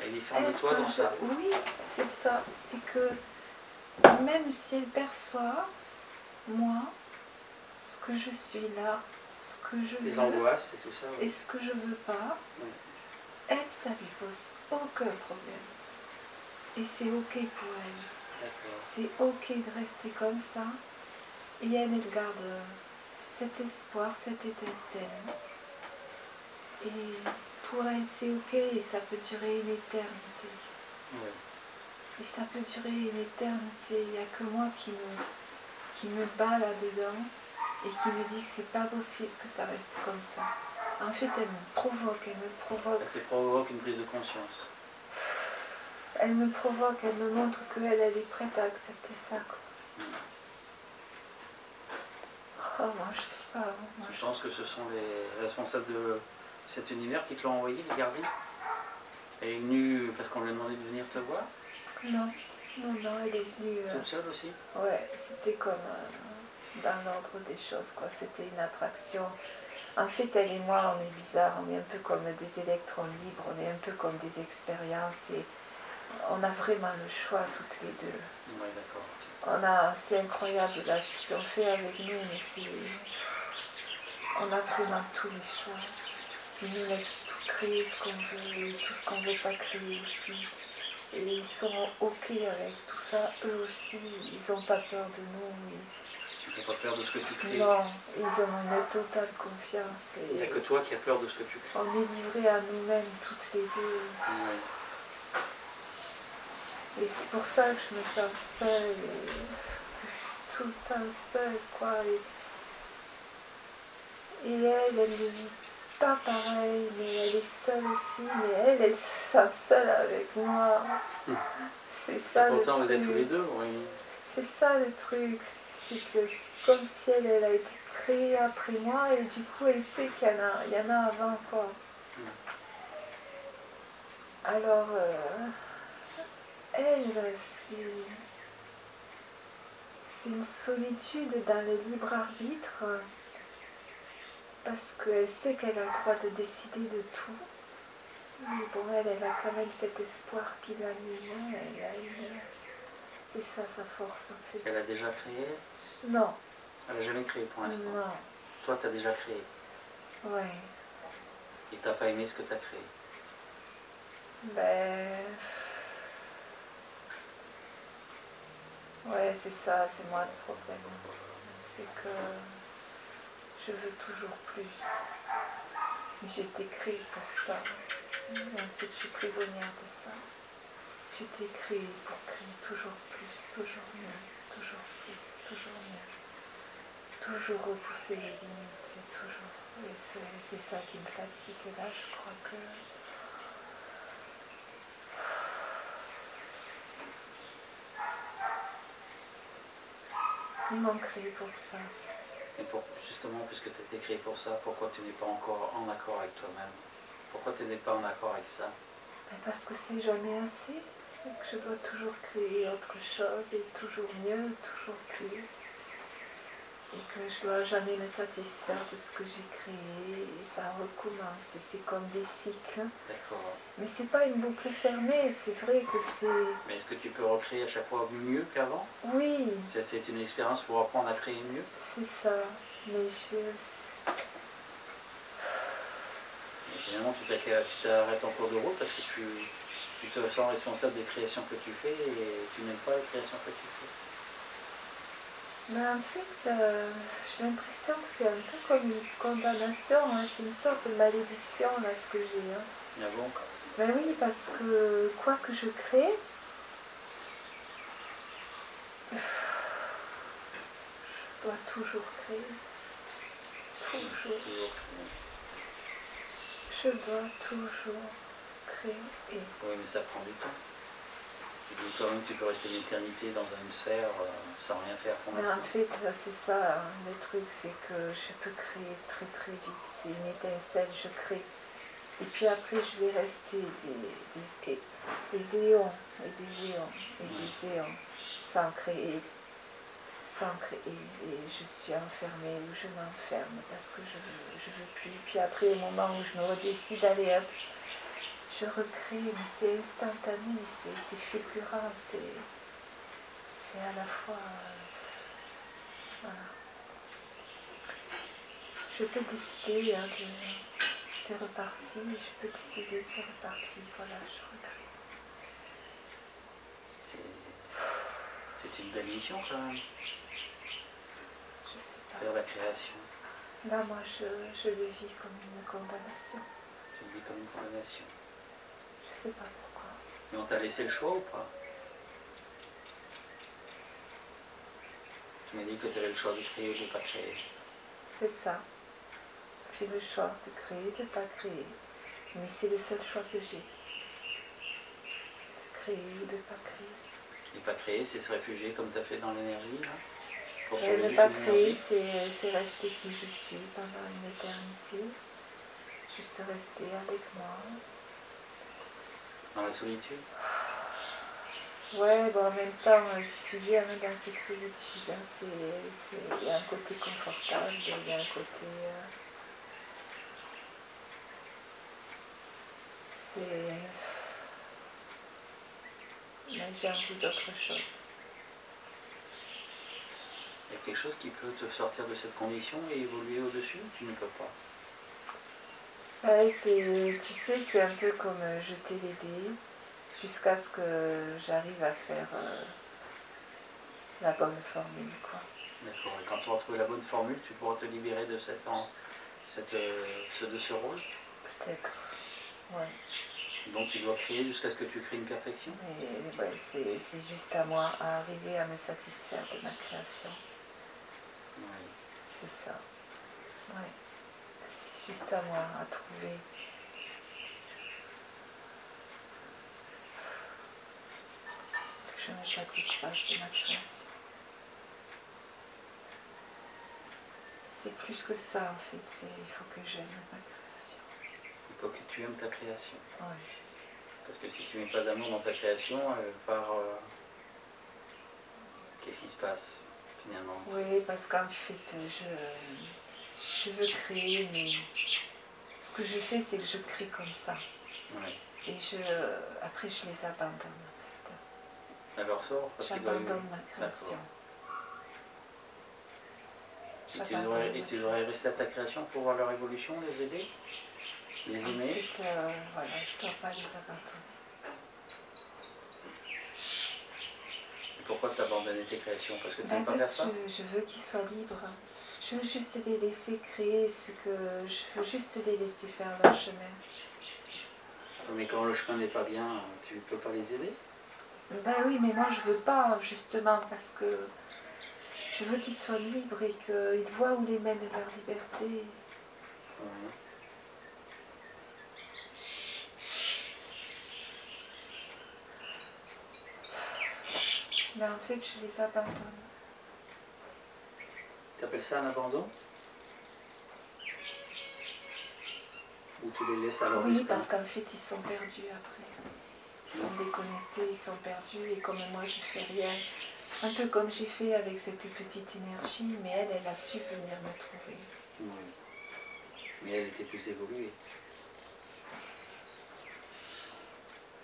Elle. Est fier de toi dans ça. Oui, c'est ça. C'est que même si elle perçoit, moi, ce que je suis là, ce que je Tes veux angoisses et tout ça. et ce que je veux pas. Elle, ça lui pose aucun problème. Et c'est ok pour elle. C'est ok de rester comme ça. Et elle, elle garde euh, cet espoir, cette étincelle. Et pour elle, c'est ok et ça peut durer une éternité. Et ça peut durer une éternité. Il n'y a que moi qui me, qui me bat là-dedans et qui me dit que c'est pas possible que ça reste comme ça. En fait, elle me provoque, elle me provoque, Elle te provoque une prise de conscience. elle me provoque, elle me montre qu'elle, elle est prête à accepter ça. quoi. Oh, moi, je peux pas. Moi, Je pense que ce sont les responsables de cet univers qui te l'ont envoyé, les gardiens? Elle est venue parce qu'on lui a demandé de venir te voir, Non, non, non, elle est venue. euh, toute seule aussi? Ouais, c'était comme euh, dans l'ordre des choses, quoi. C'était une attraction. En fait, elle et moi, on est bizarres, on est un peu comme des électrons libres, on est un peu comme des expériences et on a vraiment le choix toutes les deux. Oui. On a, c'est incroyable là ce qu'ils ont fait avec nous, mais c'est, on a vraiment tous les choix. Ils nous laissent tout créer ce qu'on veut et tout ce qu'on ne veut pas créer aussi. Et ils sont ok avec tout ça, eux aussi, ils n'ont pas peur de nous. Tu n'as pas peur de ce que tu ils- crées. Non, ils ont une totale confiance Il n'y a que toi qui as peur de ce que tu crées. on est livrés à nous-mêmes toutes les deux. Et c'est pour ça que je me sens seule tout le temps seule, quoi. Et, et elle, elle ne vit pas pareil, mais elle est seule aussi, mais elle, elle se sent seule avec moi. Hmm. C'est ça le Pourtant, vous êtes tous les truc. deux, oui. C'est ça le truc, c'est que c'est comme si elle, elle a été créée après moi et du coup elle sait qu'il y en a, il y en a avant quoi. Mm. Alors, euh, elle, c'est, c'est une solitude dans le libre arbitre parce qu'elle sait qu'elle a le droit de décider de tout. Mais bon, elle, elle a quand même cet espoir qui l'anime. Une- C'est ça sa force en fait. Elle a déjà créé? Non, Elle n'a jamais créé pour l'instant. non, Toi, tu as déjà créé. ouais. Et tu n'as pas aimé ce que tu as créé? Ben. Ouais, c'est ça, c'est moi le problème. C'est que je veux toujours plus. Mais J'ai été créée pour ça. En fait, je suis prisonnière de ça. J'ai été créée pour créer toujours plus, toujours mieux, toujours plus, toujours mieux. Toujours repousser les limites, et toujours. Et c'est c'est ça qui me fatigue. Et là, je crois que. M'ont créé pour ça. Et justement, puisque tu été créé pour ça, pourquoi tu n'es pas encore en accord avec toi-même? Pourquoi tu n'es pas en accord avec ça? Ben, Parce que c'est jamais assez. je dois toujours créer autre chose et toujours mieux, toujours plus. Et que je dois jamais me satisfaire de ce que j'ai créé. Et ça recommence. Et c'est comme des cycles. D'accord. Mais c'est pas une boucle fermée. C'est vrai que c'est. Mais est-ce que tu peux recréer à chaque fois mieux qu'avant? Oui, C'est une expérience pour apprendre à créer mieux? C'est ça. Mais je. Et finalement, tu t'arrêtes tu t'arrêtes en cours de route parce que tu, tu te sens responsable des créations que tu fais et tu n'aimes pas les créations que tu fais. Mais en fait, euh, j'ai l'impression que c'est un peu comme une condamnation. hein. C'est une sorte de malédiction là ce que j'ai. hein. Ah bon Ben oui, parce que quoi que je crée, je dois toujours créer. Toujours. Je dois toujours créer. Oui, mais ça prend du temps. Toi-même que tu peux rester une éternité dans une sphère euh, sans rien faire pour Mais en fait, euh, c'est ça hein, le truc, c'est que je peux créer très très vite. C'est une étincelle, je crée. Et puis après, je vais rester des, des, des éons et des éons et des éons sans créer, sans créer. Et je suis enfermée ou je m'enferme parce que je veux, je veux plus. Puis après, au moment où je me redécide, allez hop, je recrée, mais c'est instantané, c'est c'est fulgurant, c'est c'est à la fois. euh, voilà. Je peux décider, hein, c'est reparti, je peux décider, c'est reparti, voilà, je recrée. C'est c'est une belle mission quand même, Je sais pas. faire la création. Là, moi, je, je le vis comme une condamnation. Tu le dis comme une condamnation. Je sais pas pourquoi. Mais on t'a laissé le choix ou pas Tu m'as dit que tu avais le choix de créer ou de ne pas créer. C'est ça. J'ai le choix de créer, de ne pas créer. Mais c'est le seul choix que j'ai. De créer ou de ne pas créer. Et pas créer, c'est se réfugier comme tu as fait dans l'énergie là Pour Et survivre ne pas créer, c'est rester qui je suis pendant une éternité. Juste rester avec moi. Dans la solitude? Ouais, bon, en même temps, je suis bien dans cette solitude. hein. C'est- c'est- Il y a un côté confortable, il y a un côté. euh, c'est. Mais j'ai envie d'autre chose. Il y a quelque chose qui peut te sortir de cette condition et évoluer au-dessus? Tu ne peux pas? Ouais, c'est, tu sais, c'est un peu comme euh, jeter les dés jusqu'à ce que j'arrive à faire euh, la bonne formule, quoi. D'accord. Et quand tu auras trouvé la bonne formule, tu pourras te libérer de, cette en- cette, euh, ce, de ce rôle? Peut-être. Ouais. Donc tu dois créer jusqu'à ce que tu crées une perfection? Et ouais, c'est, c'est juste à moi à arriver à me satisfaire de ma création. Ouais. C'est ça. Ouais. Juste à moi à trouver. Que je me satisfasse de ma création. C'est plus que ça en fait, c'est il faut que j'aime ma création. Il faut que tu aimes ta création. Ouais. Parce que si tu mets pas d'amour dans ta création, euh, par euh, qu'est-ce qui se passe finalement? Oui, parce qu'en fait, je, je veux créer, mais ce que je fais, c'est que je crée comme ça. Ouais. Et je, après, je les abandonne. En fait. Alors sort J'abandonne ma création. Et tu, devrais, et tu devrais rester à ta création pour voir leur évolution, les aider, les En aimer. fait, euh, voilà, je ne dois pas les abandonner. Et pourquoi t'abandonner tes créations? Parce que tu Ben, n'aimes pas faire ça? je veux qu'ils soient libres. Je veux juste les laisser créer, c'est que je veux juste les laisser faire leur chemin. Mais quand le chemin n'est pas bien, tu ne peux pas les aider? Ben oui, mais moi je veux pas, justement, parce que je veux qu'ils soient libres et qu'ils voient où les mène leur liberté. Mais en fait, je les abandonne. Tu appelles ça un abandon? Ou tu les laisses à leur Oui, parce qu'en fait, ils sont perdus après. Ils sont déconnectés, ils sont perdus, et comme moi je fais rien, un peu comme j'ai fait avec cette petite énergie, mais elle, elle a su venir me trouver. Oui. Mais elle était plus évoluée.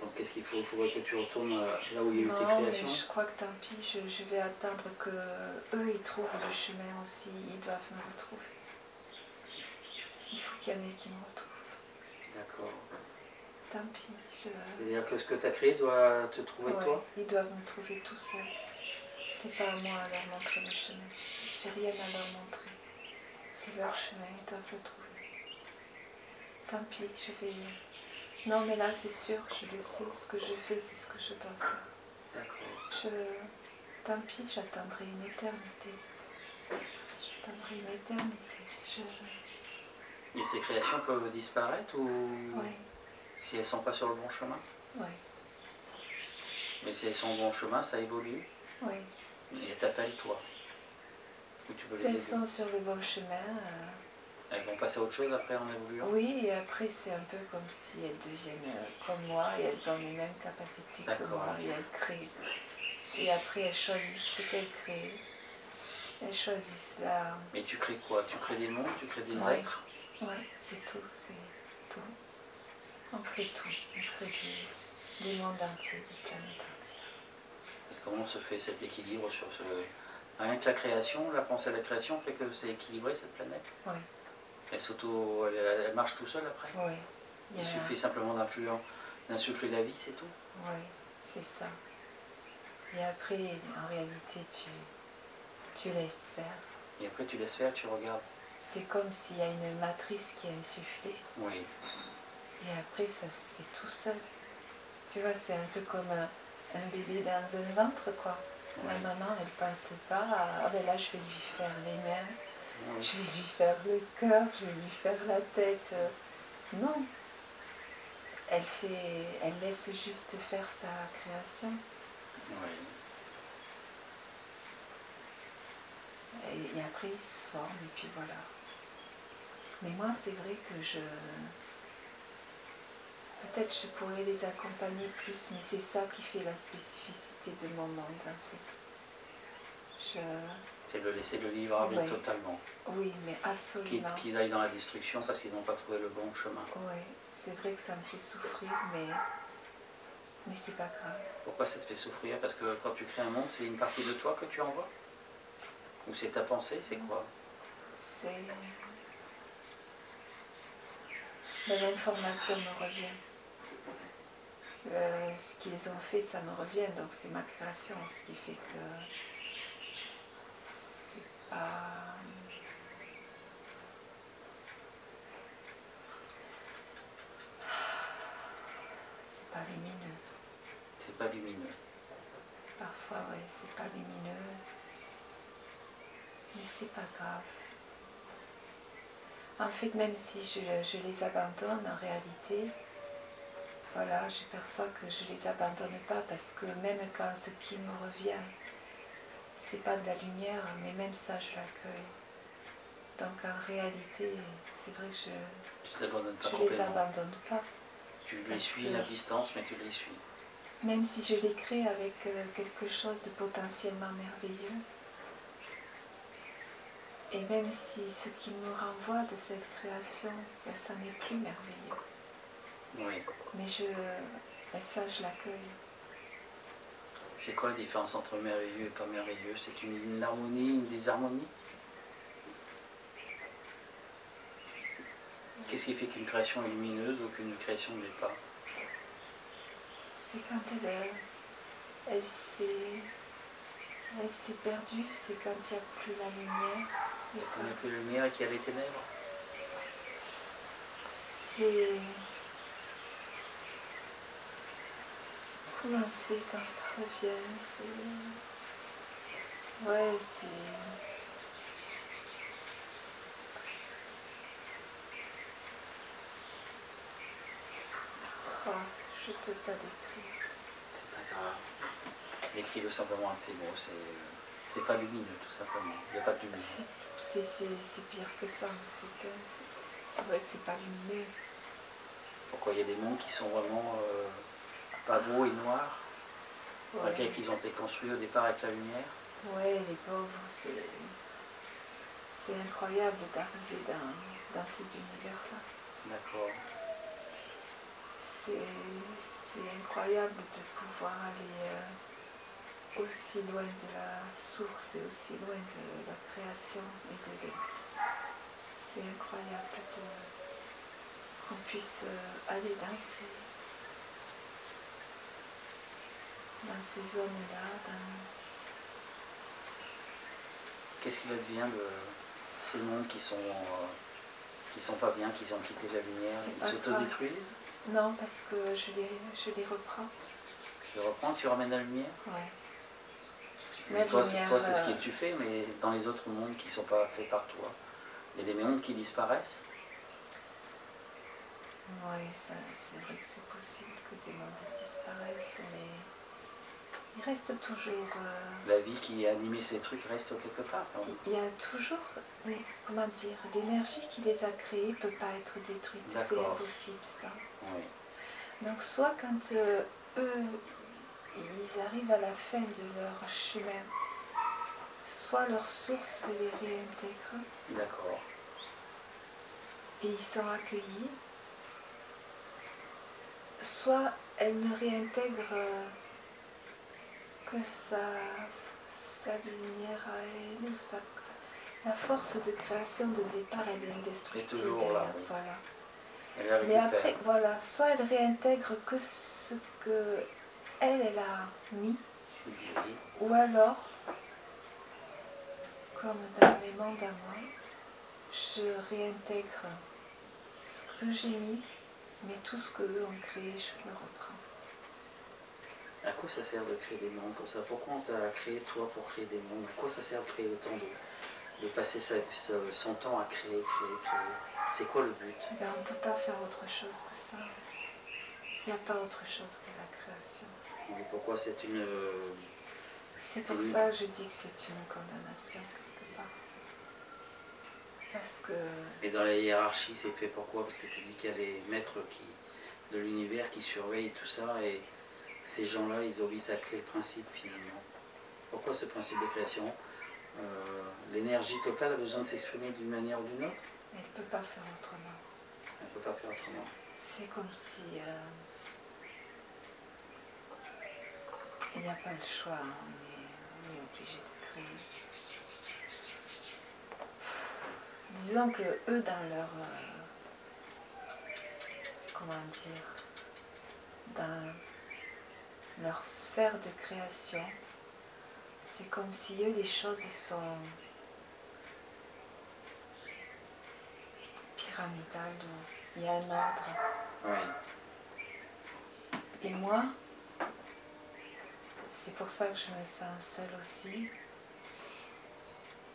Donc qu'est-ce qu'il faut? Il faudrait que tu retournes euh, là où il y a eu tes Non, mais créations. je crois que tant pis, je, je vais attendre que eux ils trouvent le chemin aussi, ils doivent me retrouver. Il faut qu'il y en ait qui me retrouvent. D'accord. Tant pis, je... C'est-à-dire que ce que tu as créé doit te trouver Ouais, toi? ils doivent me trouver tout seuls. C'est pas à moi à leur montrer le chemin. J'ai rien à leur montrer. C'est leur chemin, ils doivent le trouver. Tant pis, je vais. Non, mais là, c'est sûr, je le sais. Ce que je fais, c'est ce que je dois faire. D'accord. Je... Tant pis, j'attendrai une éternité. J'attendrai une éternité. Je... Et ces créations peuvent disparaître ou Oui, si elles sont pas sur le bon chemin? Oui, Mais si elles sont au bon chemin, ça évolue oui. et elles t'appellent toi. Ou tu peux Si les elles sont sur le bon chemin, euh, Elles vont passer à autre chose après en évoluant Oui, et après, c'est un peu comme si elles deviennent euh, comme moi et elles ont les mêmes capacités que moi et elles créent. Et après, elles choisissent ce qu'elles créent. Elles choisissent la. Mais tu crées quoi? Tu crées des mondes, tu crées des Ouais. êtres? Ouais, c'est tout, c'est tout. On crée tout. On crée des, des mondes entiers, des planètes entières. Et comment se fait cet équilibre sur ce... Rien que la création, la pensée à la création fait que c'est équilibré cette planète? Oui, Elle s'auto... Elle, elle marche tout seul après oui. Il suffit simplement d'influer- d'insuffler la vie, c'est tout Oui, c'est ça. Et après, en réalité, tu, tu laisses faire. Et après tu laisses faire, tu regardes. C'est comme s'il y a une matrice qui est insufflée. Oui. Et après, ça se fait tout seul. Tu vois, c'est un peu comme un, un bébé dans un ventre, quoi. La maman, elle pense pas à ah ben là, je vais lui faire les mains, oui. je vais lui faire le cœur, je vais lui faire la tête. Non. Elle fait, elle laisse juste faire sa création. Oui. Et, et après, il se forme, et puis voilà. Mais moi, c'est vrai que je. Peut-être je pourrais les accompagner plus, mais c'est ça qui fait la spécificité de mon monde, en fait. Je. C'est de laisser le libre arbitre Ouais. totalement. Oui, mais absolument. qu'ils aillent dans la destruction parce qu'ils n'ont pas trouvé le bon chemin. Oui, c'est vrai que ça me fait souffrir, mais. Mais c'est pas grave. Pourquoi ça te fait souffrir? Parce que quand tu crées un monde, c'est une partie de toi que tu envoies? Ou c'est ta pensée C'est quoi? C'est. L'information me revient. Euh, ce qu'ils ont fait, ça me revient, donc c'est ma création, ce qui fait que c'est pas. C'est pas lumineux. C'est pas lumineux. Parfois, oui, c'est pas lumineux. Mais c'est pas grave. En fait, même si je, je les abandonne, en réalité, voilà, je perçois que je les abandonne pas parce que même quand ce qui me revient, c'est pas de la lumière, mais même ça, je l'accueille. Donc en réalité, c'est vrai que je je les abandonne pas. Tu les suis à distance, mais tu les suis. Même si je les crée avec euh, quelque chose de potentiellement merveilleux, et même si ce qui me renvoie de cette création, ben, ça n'est plus merveilleux, Oui. mais je, ben, ça je l'accueille. C'est quoi la différence entre merveilleux et pas merveilleux? C'est une, harmonie, une désharmonie Qu'est-ce qui fait qu'une création est lumineuse ou qu'une création ne l'est pas? C'est quand elle, est- elle s'est, elle s'est perdue, c'est quand il n'y a plus la lumière, c'est Il n'y a quand plus de lumière et qu'il y a les ténèbres? C'est comment c'est quand ça revient, c'est ouais c'est Oh, je peux pas décrire. C'est pas grave. Écris-le simplement avec tes mots, c'est, c'est pas lumineux tout simplement. Il n'y a pas de lumière. C'est- pire que ça en fait. hein. C'est- vrai que c'est pas lumineux. Pourquoi il y a des mondes qui sont vraiment euh, pas beaux et noirs, Ouais. malgré qu'ils ont été construits au départ avec la lumière. Ouais, les pauvres, c'est. C'est incroyable d'arriver dans, dans ces univers-là. D'accord. C'est c'est incroyable de pouvoir aller euh, aussi loin de la source et aussi loin de la création et de l'être. C'est incroyable de- qu'on puisse euh, aller dans ces, dans ces zones-là, dans, Qu'est-ce qu'il advient de ces mondes qui sont, euh, qui sont pas bien, qui ont quitté la lumière Ils s'autodétruisent? Non, parce que je les, je les reprends. Tu les reprends, tu ramènes la lumière? Ouais. Mais toi, lumière, toi, c'est ce euh, que tu fais, mais dans les autres mondes qui ne sont pas faits par toi, il y a des mondes qui disparaissent. Oui, ça, c'est vrai que c'est possible que des mondes disparaissent, mais il reste toujours. euh, La vie qui a animé ces trucs reste quelque part. il y a toujours, mais comment dire, l'énergie qui les a créés ne peut pas être détruite. C'est impossible ça. Oui. Donc, soit quand euh, eux, ils arrivent à la fin de leur chemin, soit leur source les réintègre D'accord. et ils sont accueillis, soit elle ne réintègre euh, que sa, sa lumière à elle, ou sa, la force de création de départ, elle est indestructible. toujours là, elle, oui. voilà. Elle Mais après, voilà, soit elle réintègre que ce que elle, elle a mis, Oui. ou alors, comme dans les moi, je réintègre ce que j'ai mis, mais tout ce qu'eux ont créé, je le reprends. À quoi ça sert de créer des mondes comme ça? Pourquoi on t'a créé toi pour créer des mondes? À quoi ça sert de créer autant de, de passer sa- son temps à créer, créer, créer? C'est quoi le but? Ben, on ne peut pas faire autre chose que ça. Il n'y a pas autre chose que la création. Et Pourquoi c'est une... euh, C'est pour ça que je dis que c'est une condamnation quelque part. Parce que Et dans la hiérarchie, c'est fait pourquoi? Parce que tu dis qu'il y a les maîtres qui, de l'univers qui surveillent tout ça et ces gens-là, ils obéissent à quel principe finalement Pourquoi ce principe de création Euh, L'énergie totale a besoin de s'exprimer d'une manière ou d'une autre elle ne peut pas faire autrement. Elle ne peut pas faire autrement. C'est comme si euh, il n'y a pas le choix, hein. on est, on est obligé de créer. Disons que eux, dans leur. euh, comment dire Dans leur sphère de création, c'est comme si eux, les choses sont pyramidales, où il y a un ordre. Oui. Et moi, c'est pour ça que je me sens seule aussi.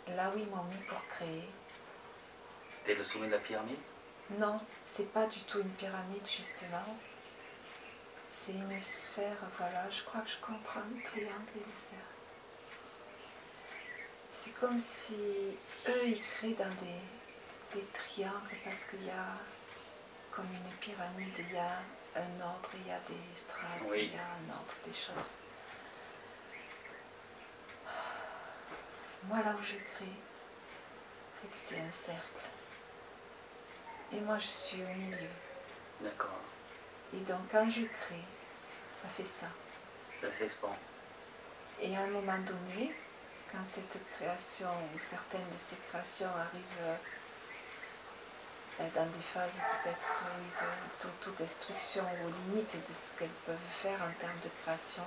Là où ils m'ont mis pour créer. T'es le sommet de la pyramide? Non, c'est pas du tout une pyramide justement. C'est une sphère, voilà, je crois que je comprends le triangle et le cercle. C'est comme si eux, ils créent dans des, des triangles parce qu'il y a comme une pyramide, il y a un ordre, il y a des strates, Oui. il y a un ordre, des choses. Moi, là où je crée, en fait, c'est un cercle. Et moi, je suis au milieu. D'accord. Et donc, quand je crée, ça fait ça. Ça s'expand. Et à un moment donné, quand cette création ou certaines de ces créations arrivent euh, dans des phases peut-être d'autodestruction ou aux limites de ce qu'elles peuvent faire en termes de création,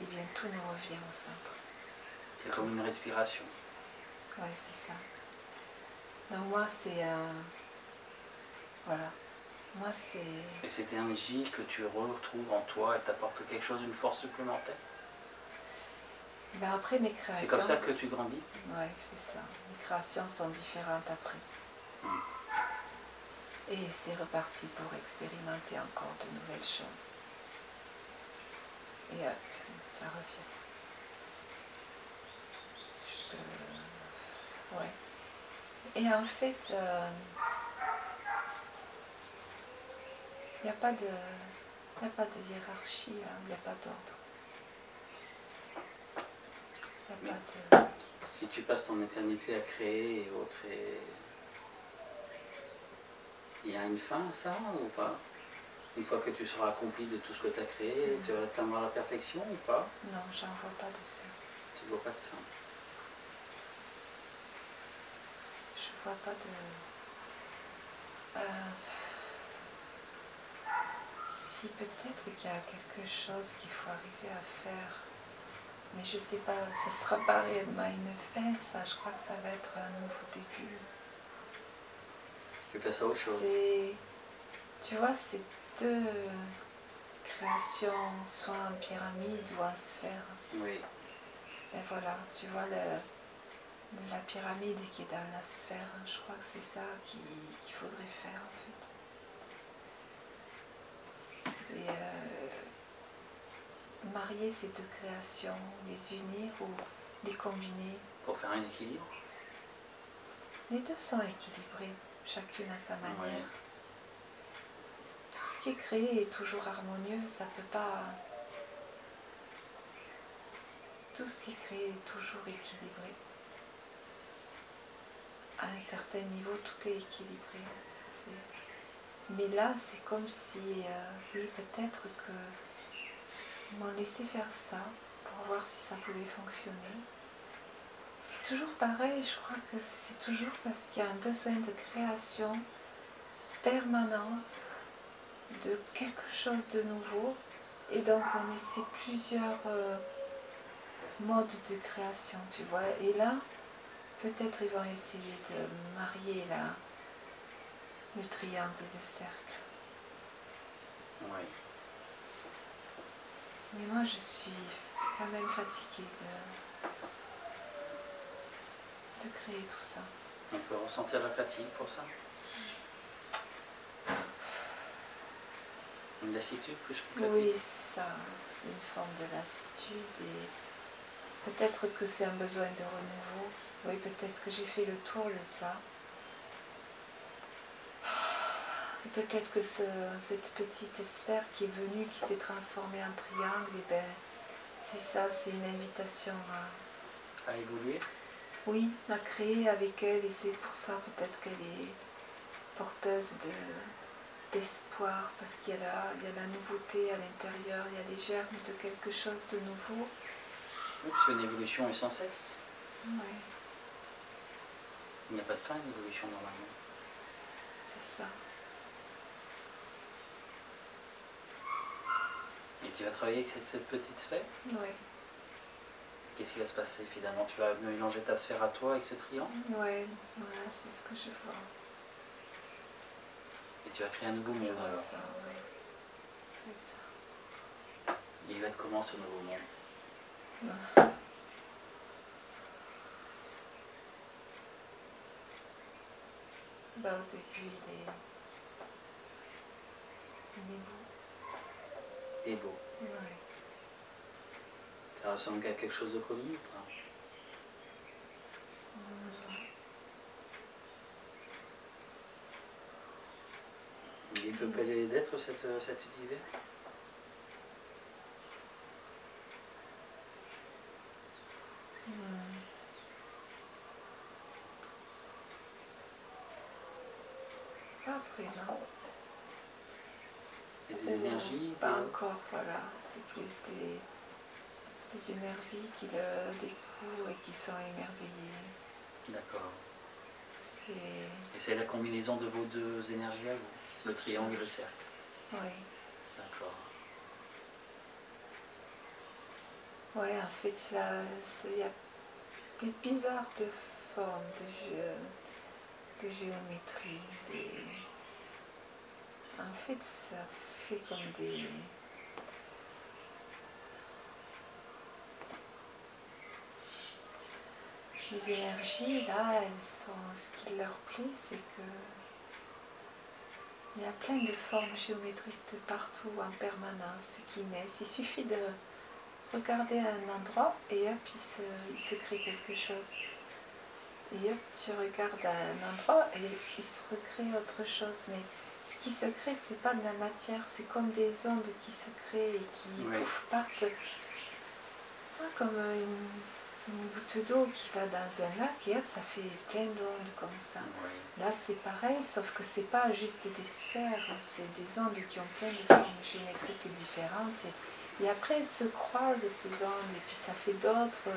eh bien tout nous revient au centre. C'est comme une respiration. Oui, c'est ça. Donc moi, c'est un... Voilà. Moi, c'est... Et cette énergie que tu retrouves en toi, elle t'apporte quelque chose, une force supplémentaire. Ben, après, mes créations... C'est comme ça que tu grandis. Oui, c'est ça. Les créations sont différentes après. Mm. Et c'est reparti pour expérimenter encore de nouvelles choses. Et hop, ça revient. Je peux... Ouais. Et en fait, euh, il n'y a pas de... n'y a pas de hiérarchie, hein, il n'y a pas d'ordre. Il n'y a pas de... Si tu passes ton éternité à créer et autres, il y a une fin à ça ou pas? Une fois que tu seras accompli de tout ce que tu as créé, tu vas atteindre la perfection ou pas? Non, j'en vois pas de fin. Tu ne vois pas de fin. Je vois pas de... Euh, Peut-être qu'il y a quelque chose qu'il faut arriver à faire, mais je sais pas, ce sera pas réellement une fin, ça. Je crois que ça va être un nouveau début. Tu passes à autre chose? Tu vois, c'est deux créations, soit en pyramide ou en sphère. Oui. Et voilà, tu vois le, la pyramide qui est dans la sphère. Je crois que c'est ça qui- qu'il faudrait faire en fait. C'est euh, marier ces deux créations, les unir ou les combiner. Pour faire un équilibre Les deux sont équilibrés, chacune à sa manière. Ouais. Tout ce qui est créé est toujours harmonieux, ça peut pas. Tout ce qui est créé est toujours équilibré. À un certain niveau, tout est équilibré. Ça, c'est- Mais là, c'est comme si, euh, oui, peut-être que ils m'ont laissé faire ça pour voir si ça pouvait fonctionner. C'est toujours pareil, je crois que c'est toujours parce qu'il y a un besoin de création permanent de quelque chose de nouveau et donc on essaie plusieurs euh, modes de création, tu vois. Et là, peut-être ils vont essayer de marier la, le triangle le cercle. Oui. Mais moi, je suis quand même fatiguée de, de créer tout ça. On peut ressentir la fatigue pour ça? Une lassitude plus que fatigue Oui, c'est ça. C'est une forme de lassitude et peut-être que c'est un besoin de renouveau. Oui, peut-être que j'ai fait le tour de ça. Et peut-être que ce- cette petite sphère qui est venue, qui s'est transformée en triangle, et ben, c'est ça, c'est une invitation à, À évoluer oui, à créer avec elle et c'est pour ça peut-être qu'elle est porteuse de d'espoir parce qu'il y, a la- il y a la nouveauté à l'intérieur, il y a les germes de quelque chose de nouveau. Oui, parce qu'une évolution est sans cesse. Oui, Il n'y a pas de fin à une évolution normalement. c'est ça. Et tu vas travailler avec cette, cette petite sphère Oui, Qu'est-ce qui va se passer finalement? Tu vas mélanger ta sphère à toi avec ce triangle? Ouais, voilà, c'est ce que je vois. et tu vas créer un nouveau monde alors. ça, ouais. Ça. Et il va être comment ce nouveau monde? Bah, au début, il est, il est beau. Et beau. Ouais. Ça ressemble à quelque chose de connu ou pas? Il peut peuplé d'être cet, euh, cet univers Hmm. Pas vraiment. Il y a des voilà. C'est plus des, des énergies qui le découvrent et qui sont émerveillées. D'accord. Et c'est la combinaison de vos deux énergies à vous Le triangle et le cercle Oui. D'accord. Ouais, en fait, il y a des bizarres de formes, de, jeu, de géométrie. Des... En fait, ça fait comme des. Les énergies, là, elles sont. Ce qui leur plaît, c'est que. Il y a plein de formes géométriques de partout en permanence qui naissent. Il suffit de regarder un endroit et hop, il se, il se crée quelque chose. Et hop, tu regardes un endroit et il se recrée autre chose. Mais ce qui se crée, c'est pas de la matière, c'est comme des ondes qui se créent et qui Oui. pouf, partent. Ah, comme une, une goutte d'eau qui va dans un lac et hop, ça fait plein d'ondes comme ça. Là, c'est pareil, sauf que c'est pas juste des sphères, c'est des ondes qui ont plein de formes géométriques différentes. Et, et après, elles se croisent, ces ondes, et puis ça fait d'autres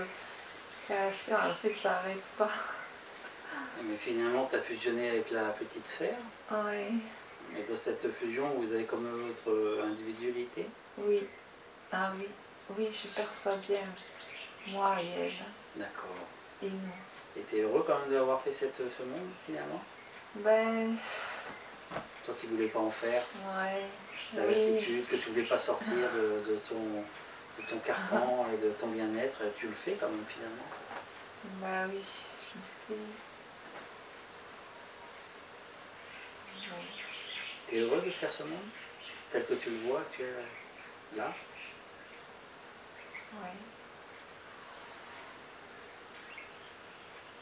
créations. En fait, ça n'arrête pas. Mais finalement, tu as fusionné avec la petite sphère. Oui, Et dans cette fusion, vous avez comme votre individualité. oui. Ah oui, oui, je perçois bien moi et elle, D'accord. et nous. Et tu es heureux quand même d'avoir fait cette, ce monde finalement? Ben, Toi qui voulais pas en faire, ouais. ta oui. lassitude, que tu voulais pas sortir de, de ton, de ton carcan et de ton bien-être, tu le fais quand même finalement? Bah oui, je me fais. Oui. Tu es heureux de faire ce monde? Tel que tu le vois, tu es là? Oui.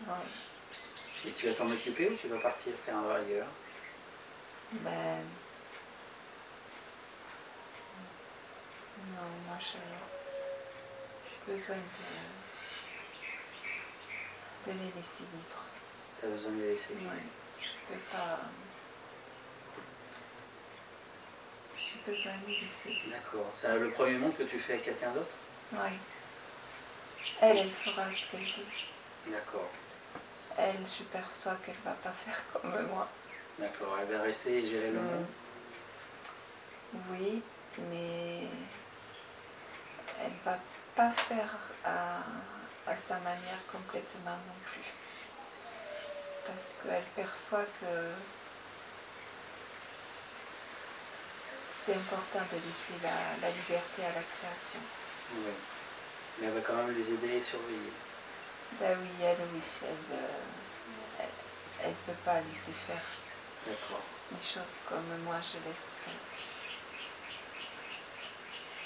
Ouais. Et tu vas t'en occuper ou tu vas partir faire un ailleurs? Ben. Non, moi je. J'ai besoin de. de les laisser libres. Tu as besoin de les laisser. Ouais. Je peux pas. J'ai besoin de les laisser libres. D'accord. C'est le premier monde que tu fais avec quelqu'un d'autre? Oui. Elle, elle fera ce qu'elle veut. D'accord. Elle, je perçois qu'elle va pas faire comme moi. D'accord. Elle va rester et gérer le Mm. monde. Oui, mais elle va pas faire à, à sa manière complètement non plus. Parce qu'elle perçoit que c'est important de laisser la, la liberté à la création. Oui. Mais elle va quand même les aider et surveiller. Ben oui, elle, oui, elle, euh, elle, elle peut pas laisser faire les choses comme moi je laisse faire.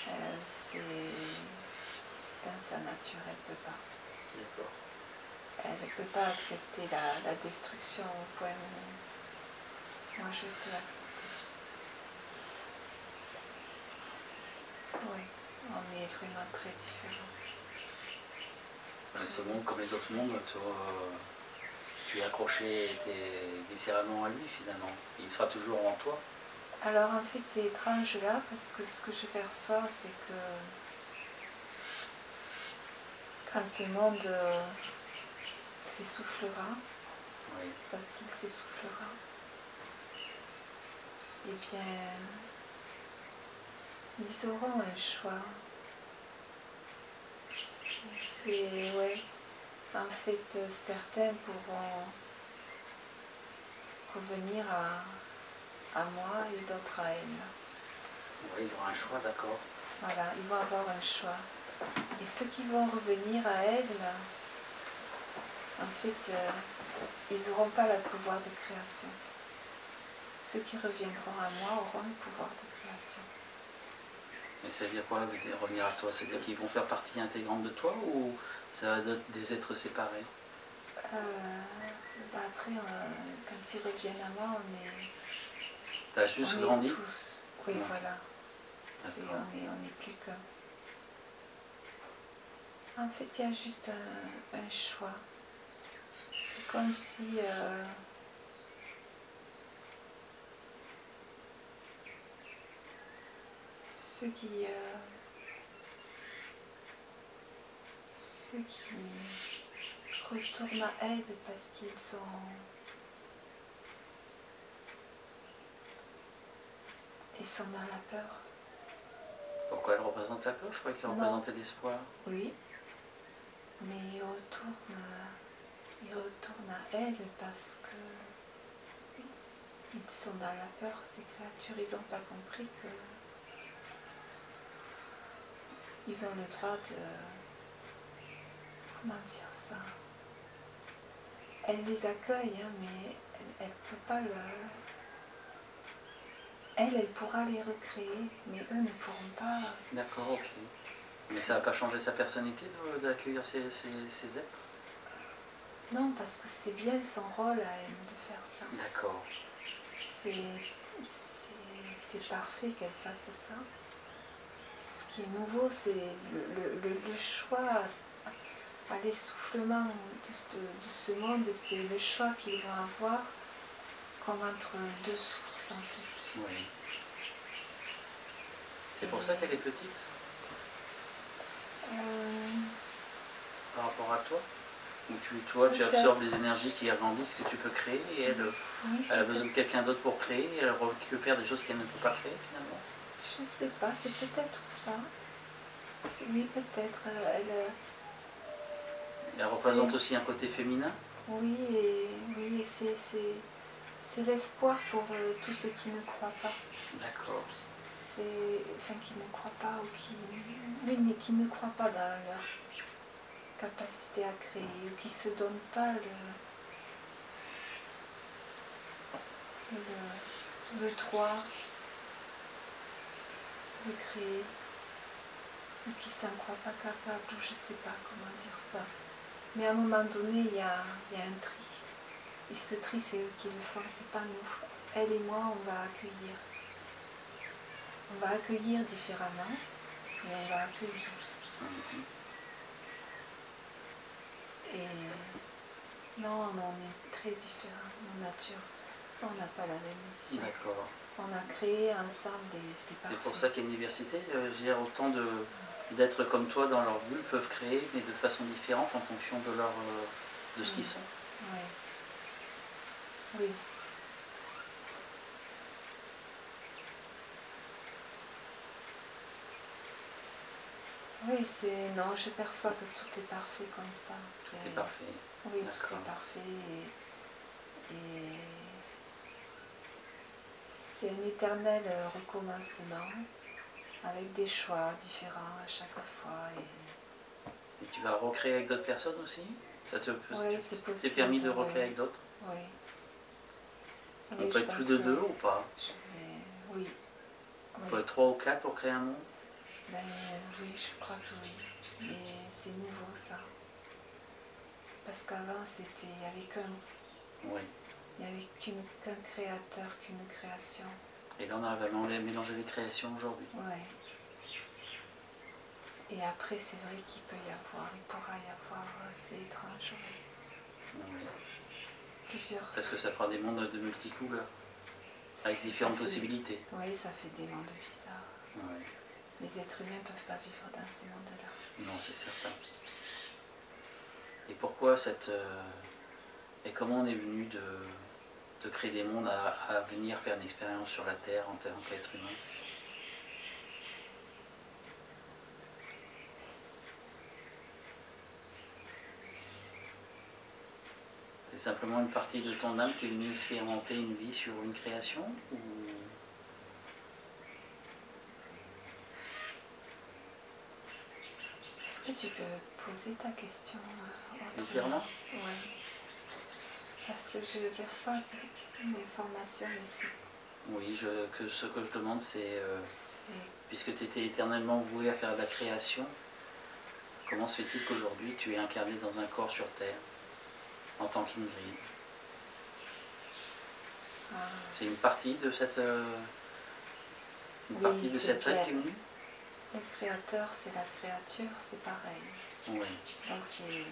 Euh, c'est dans sa nature, elle peut pas. D'accord. Elle ne peut pas accepter la, la destruction au point où moi je peux accepter. Oui, on est vraiment très différents. Et ce monde, comme les autres mondes, euh, tu es accroché t'es viscéralement à lui finalement. Il sera toujours en toi. Alors en fait c'est étrange là parce que ce que je perçois c'est que quand ce monde euh, s'essoufflera, Oui. parce qu'il s'essoufflera, eh bien ils auront un choix. C'est ouais. En fait certains pourront revenir à, à moi et d'autres à elle. Oui, il y aura un choix, d'accord. Voilà, ils vont avoir un choix. Et ceux qui vont revenir à elle, en fait, euh, ils n'auront pas le pouvoir de création. Ceux qui reviendront à moi auront le pouvoir de création. Et ça veut dire quoi revenir à toi? C'est-à-dire qu'ils vont faire partie intégrante de toi ou ça va être des êtres séparés? Euh, bah après, euh, quand ils reviennent à moi, on est, Tu as juste on est grandi? tous. Oui, Ouais. voilà. On est, on est plus que. En fait, il y a juste un, un choix. C'est comme si. euh, ceux qui. euh, ceux qui retournent à elle parce qu'ils sont. Ils sont dans la peur. Pourquoi elle représente la peur? Je croyais qu'elle représentait l'espoir. Oui, mais il retourne, euh, il retourne à elle parce que ils sont dans la peur, ces créatures, ils n'ont pas compris que ils ont le droit de comment dire ça? Elle les accueille, hein, mais elle ne peut pas le. Elle, elle pourra les recréer, mais eux ne pourront pas. D'accord, ok. Mais ça n'a pas changé sa personnalité d'accueillir ces, ces- ces êtres? Non, parce que c'est bien son rôle à elle de faire ça. D'accord. C'est parfait qu'elle fasse ça. Ce qui est nouveau, c'est le, le- le- le choix à l'essoufflement de, de- de ce monde, c'est le choix qu'ils vont avoir comme entre deux sources en fait. Oui. C'est pour ça qu'elle est petite? Euh, par rapport à toi? Ou tu, toi, tu absorbes des énergies qui agrandissent, que tu peux créer, et elle, oui, elle a besoin de quelqu'un d'autre pour créer, et elle récupère des choses qu'elle ne peut pas créer finalement. Je sais pas, c'est peut-être ça. Oui, peut-être. euh, Elle, euh, Elle représente aussi un côté féminin. oui, et, oui, c'est, l'espoir pour euh, tous ceux qui ne croient pas. D'accord. C'est, enfin, qui ne croient pas ou qui, oui, mais qui ne croient pas dans leur capacité à créer ou qui se donnent pas le, le, le droit de créer ou qui s'en croient pas capables ou je sais pas comment dire ça. Mais à un moment donné, il y a, y a un tri. Et ce tri, c'est eux qui le font, c'est pas nous. Elle et moi, on va accueillir. On va accueillir différemment, mais on va accueillir. Et non, on est très différents, nos natures. On n'a pas la même mission. D'accord. On a créé ensemble et c'est parfait. C'est pour ça qu'il y a une diversité. euh, dire, autant de, d'êtres comme toi dans leur bulle peuvent créer, mais de façon différente en fonction de, leur, euh, de ce qu'ils Mm. sont. Ouais. Oui. Oui, c'est. Non, je perçois que tout est parfait comme ça. C'est parfait. Oui, tout est parfait. Et, et c'est un éternel euh, recommencement avec des choix différents à chaque fois. Et, Et tu vas recréer avec d'autres personnes aussi? Ça te Oui, c'est permis de oui. recréer avec d'autres? Oui. On Oui, peut être plus de deux ou pas? vais- Oui. On peut être trois ou quatre pour créer un monde? Ben, oui, je crois que oui. Mais c'est nouveau ça. Parce qu'avant, c'était, avait qu'un, Oui. Il n'y avait qu'un créateur, qu'une création. Et là, on arrive à mé- mélanger les créations aujourd'hui. Ouais. Et après, c'est vrai qu'il peut y avoir, il pourra y avoir, euh, c'est étrange. Oui. plusieurs. Parce que ça fera des mondes de multicouleurs, avec différentes fait- possibilités. Oui, ça fait des mondes bizarres. Oui. Les êtres humains ne peuvent pas vivre dans ces mondes-là. Non, c'est certain. Et pourquoi cette. euh, Et comment on est venu de, de créer des mondes à, à venir faire une expérience sur la Terre en tant qu'être humain. C'est simplement une partie de ton âme qui est venue expérimenter une vie sur une création ou... Est-ce que tu peux poser ta question euh, Oui. Parce que je perçois une information ici. Oui, je- que ce que je demande c'est... euh, C'est Puisque tu étais éternellement voué à faire de la création, comment se fait-il qu'aujourd'hui tu es incarné dans un corps sur Terre en tant qu'Ingrid ah, C'est une partie de cette, euh, une Oui, partie de cette qui venue? Le créateur, c'est la créature, c'est pareil. Oui, Donc c'est,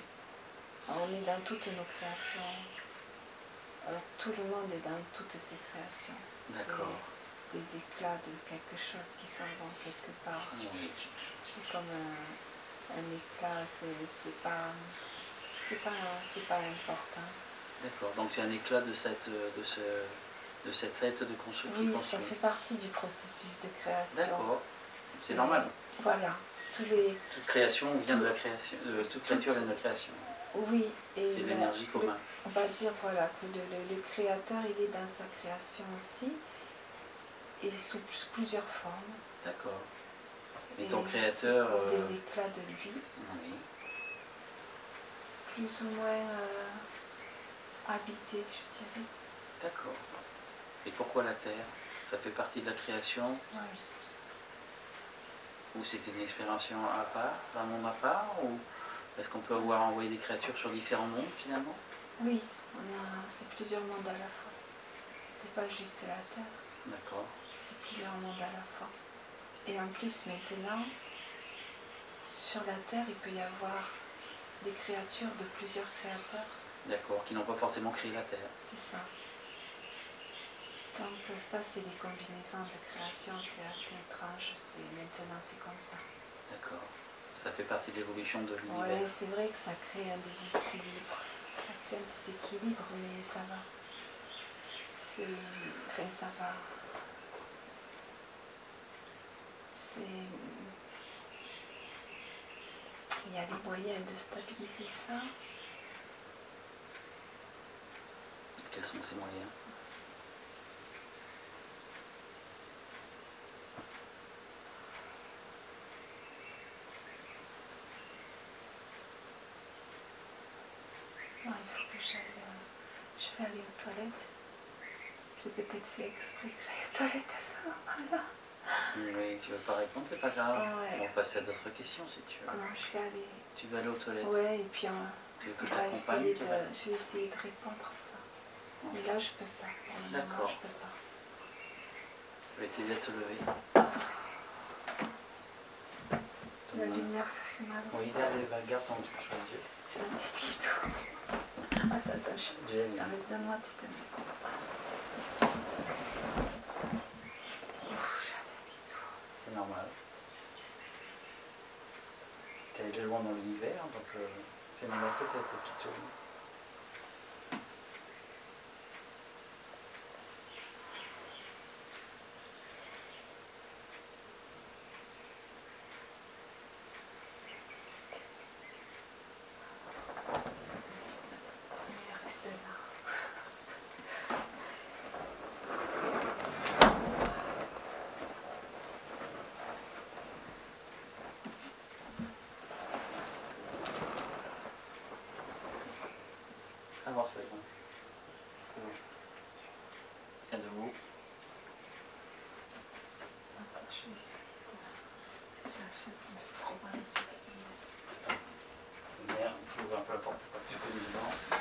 on est dans toutes nos créations. Euh, tout le monde est dans toutes ses créations. d'accord. Des éclats de quelque chose qui s'en vont quelque part. Oui. C'est comme un, un éclat, c'est, pas, c'est pas, pas important. D'accord, donc tu as un éclat de, cette, de, ce, de cette être de construction. Oui, ça fait partie du processus de création. D'accord, c'est normal. Voilà. Tous les, Toute création vient de la création, euh, toute Tout- nature vient de la création. oui, et C'est l'énergie le- commune. On va dire voilà que le, le- le créateur il est dans sa création aussi et sous plus- plusieurs formes. D'accord. Mais Et ton créateur. comme euh, des éclats de lui, oui. plus ou moins euh, habités, je dirais. D'accord. Et pourquoi la Terre? Ça fait partie de la création? Ouais. Ou c'était une expérience à part, un monde à part Ou est-ce qu'on peut avoir envoyé des créatures sur différents mondes finalement? Oui, on a, c'est plusieurs mondes à la fois. C'est pas juste la Terre. D'accord. C'est plusieurs mondes à la fois. Et en plus, maintenant, sur la Terre, il peut y avoir des créatures de plusieurs créateurs. D'accord, qui n'ont pas forcément créé la Terre. C'est ça. Donc ça, c'est des combinaisons de création, c'est assez étrange. C'est maintenant, c'est comme ça. D'accord. Ça fait partie de l'évolution de l'univers. c'est vrai que ça crée un déséquilibre. Ça crée un déséquilibre, mais ça va. C'est. Enfin, ça va. C'est. Il y a les moyens de stabiliser ça. Quels sont ces moyens Non, il faut que j'aille. euh, Je vais aller aux toilettes. J'ai peut-être fait exprès que j'aille aux toilettes à ce moment-là. Oui, tu veux pas répondre, c'est pas grave. Ouais. On va passer à d'autres questions si tu veux. Non, je vais aller. Tu vas aller aux toilettes Ouais, et puis on, Tu veux que on je va t'accompagne essayer tu de, je vais essayer de répondre à ça. Mais là, je peux pas. D'accord. je peux pas. Je vais essayer de te lever. La lumière, ça fait mal Oui, garde, garde ton truc sur les yeux. J'ai tête qui tourne. Attends, attends, je... J'aime. Ah, mais donne-moi, un tourne. C'est normal. Tu es allé loin dans l'univers, donc euh, c'est normal que c'est cette qui tourne. Mais reste là. Avance, c'est bon. C'est. Tiens debout. Attends, je vais essayer. J'ai me fait trop mal. Merde, faut ouvrir un peu la porte pour pas que tu.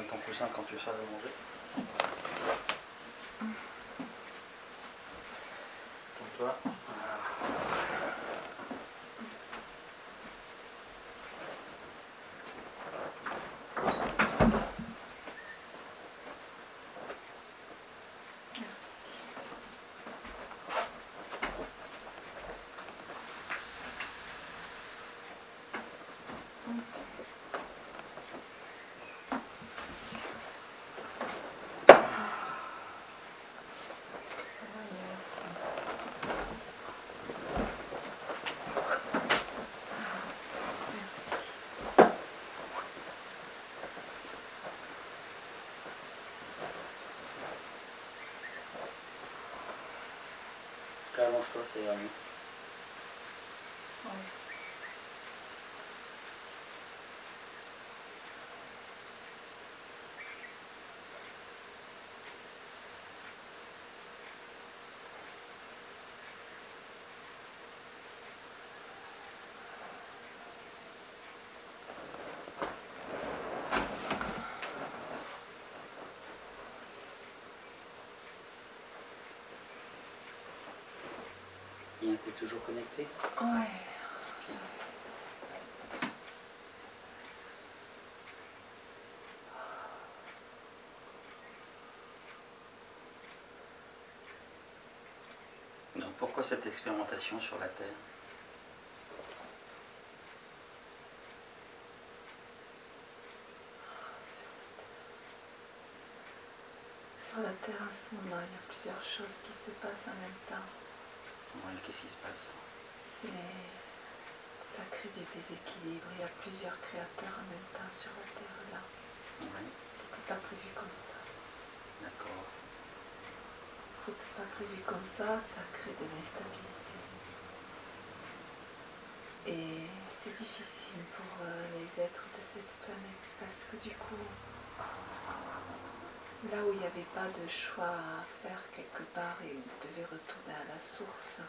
Je te donne ton coussin quand tu seras à manger. kell most szélni. Bien, t'es toujours connecté Ouais. Donc pourquoi cette expérimentation sur la Terre? Sur la Terre, en ce moment, il y a plusieurs choses qui se passent en même temps. Qu'est-ce qui se passe? C'est. Ça crée du déséquilibre. Il y a plusieurs créateurs en même temps sur la Terre là. Ouais, C'était pas prévu comme ça. d'accord. C'était pas prévu comme ça, ça crée de l'instabilité. Et c'est difficile pour euh, les êtres de cette planète parce que du coup, là où il n'y avait pas de choix à faire quelque part et ils devaient retourner à la source,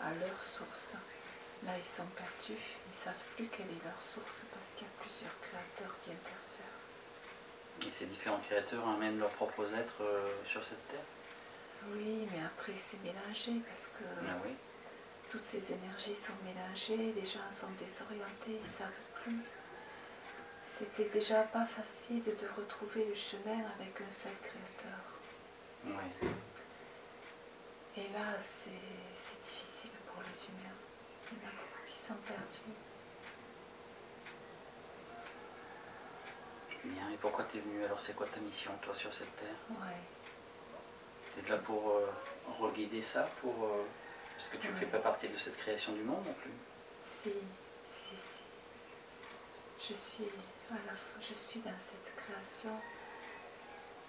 à leur source, là ils sont perdus, ils ne savent plus quelle est leur source parce qu'il y a plusieurs créateurs qui interfèrent. Et ces différents créateurs amènent leurs propres êtres euh, sur cette Terre? Oui, mais après c'est mélangé parce que Ah oui. toutes ces énergies sont mélangées, les gens sont désorientés, ils ne savent plus. C'était déjà pas facile de retrouver le chemin avec un seul créateur. Ouais. Et là, c'est difficile pour les humains. Il y en a beaucoup qui sont perdus. Bien, et pourquoi t'es venu? Alors C'est quoi ta mission, toi, sur cette Terre? Ouais. T'es là pour euh, reguider ça pour, euh, Parce que tu ne Ouais. fais pas partie de cette création du monde non plus? Si, si, si. Je suis je suis dans cette création.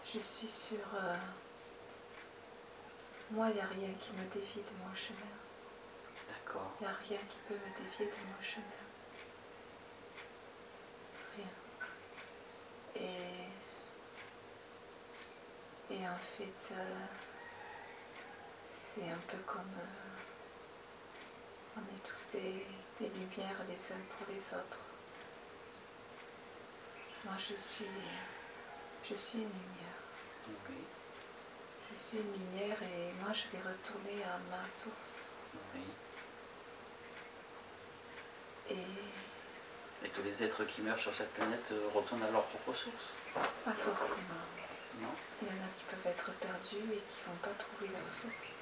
Je suis sur. euh, moi, il n'y a rien qui me dévie de mon chemin. D'accord. Il n'y a rien qui peut me dévier de mon chemin. Rien. Et, et en fait, euh, c'est un peu comme euh, on est tous des, des lumières les uns pour les autres. Moi, je suis, je suis une lumière. Oui, Je suis une lumière et moi, je vais retourner à ma source. oui. Et Et tous les êtres qui meurent sur cette planète euh, retournent à leur propre source? Pas forcément. Non? Il y en a qui peuvent être perdus et qui vont pas trouver leur source.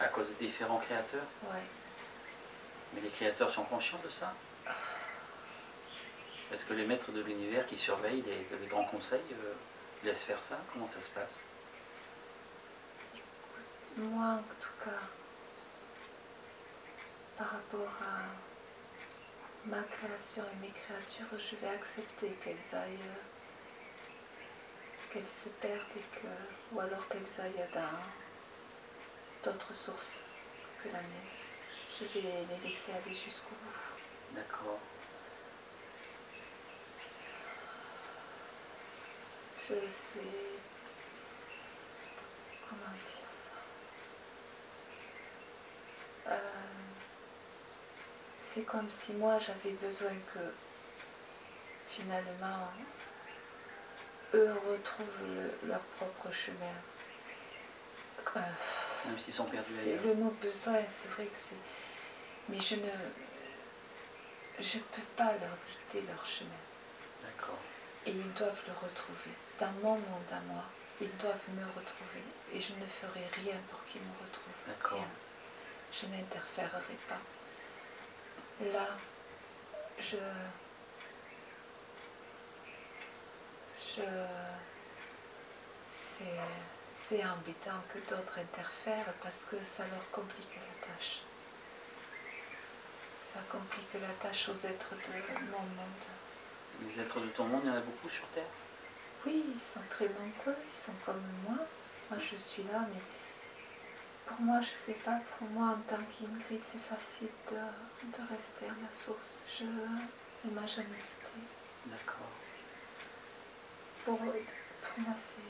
À cause des différents créateurs? Ouais. Mais les créateurs sont conscients de ça? Est-ce que les maîtres de l'univers qui surveillent les, les grands conseils euh, laissent faire ça? Comment ça se passe? Moi, en tout cas, par rapport à ma création et mes créatures, je vais accepter qu'elles aillent, qu'elles se perdent et que, ou alors qu'elles aillent dans d'autres sources que la mienne. Je vais les laisser aller jusqu'au bout. D'accord. Je sais. Comment dire ça? Euh, C'est comme si moi j'avais besoin que finalement eux retrouvent le- leur propre chemin. Euh, Même s'ils sont perdus ailleurs. le mot besoin, c'est vrai que c'est. Mais je ne. Je peux pas leur dicter leur chemin. D'accord. Et ils doivent le retrouver. Dans mon monde à moi, ils doivent me retrouver. Et je ne ferai rien pour qu'ils me retrouvent. D'accord. Je n'interférerai pas. Là, je. Je. C'est. C'est embêtant que d'autres interfèrent parce que ça leur complique la tâche. Ça complique la tâche aux êtres de mon monde. Les êtres de ton monde, il y en a beaucoup sur Terre? Oui, ils sont très nombreux, ils sont comme moi. Moi, je suis là, mais pour moi, je sais pas, pour moi en tant qu'Ingrid, c'est facile de, de rester à la source. Je ne m'a jamais quitté. D'accord. Pour, pour moi, c'est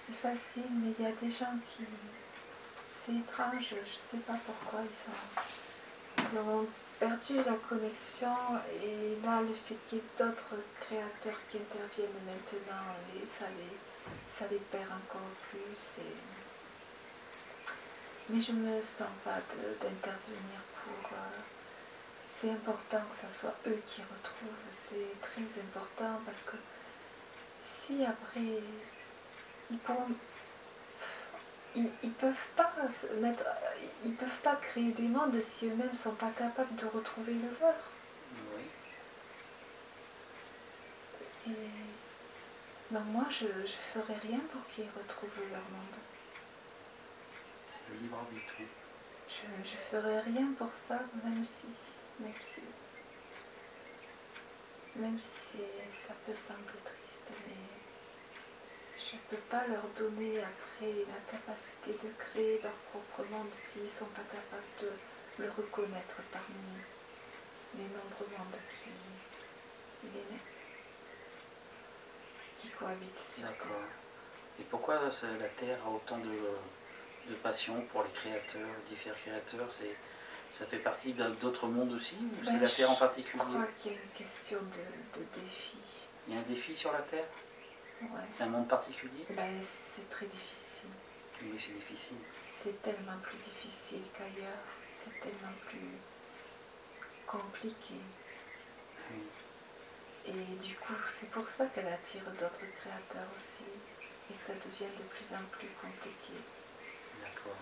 c'est facile, mais il y a des gens qui. C'est étrange, je ne sais pas pourquoi ils, sont, ils ont perdu la connexion et là, le fait qu'il y ait d'autres créateurs qui interviennent maintenant, et ça, les, ça les perd encore plus. Mais je me sens pas d'intervenir pour. euh, c'est important que ce soit eux qui retrouvent, c'est très important parce que si après ils pourront ils, ils peuvent pas mettre ils peuvent pas créer des mondes si eux-mêmes sont pas capables de retrouver le leur Oui. et non moi je, je ferai rien pour qu'ils retrouvent leur monde C'est le libre arbitre. je, je ferai rien pour ça même si même si même si ça peut sembler triste mais je ne peux pas leur donner après la capacité de créer leur propre monde s'ils ne sont pas capables de le reconnaître parmi les nombreux mondes qui, cohabitent sur Terre. D'accord. Et pourquoi la Terre a autant de, de passion pour les créateurs, les différents créateurs? C'est, Ça fait partie d'autres mondes aussi Ou c'est Ben, la Terre en Je particulier? crois qu'il y a une question de, de défi. Il y a un défi sur la Terre? Ouais. C'est un monde particulier c'est très difficile. Oui, c'est difficile. C'est tellement plus difficile qu'ailleurs. C'est tellement plus compliqué. Oui. Et du coup, c'est pour ça qu'elle attire d'autres créateurs aussi. Et que ça devient de plus en plus compliqué. D'accord.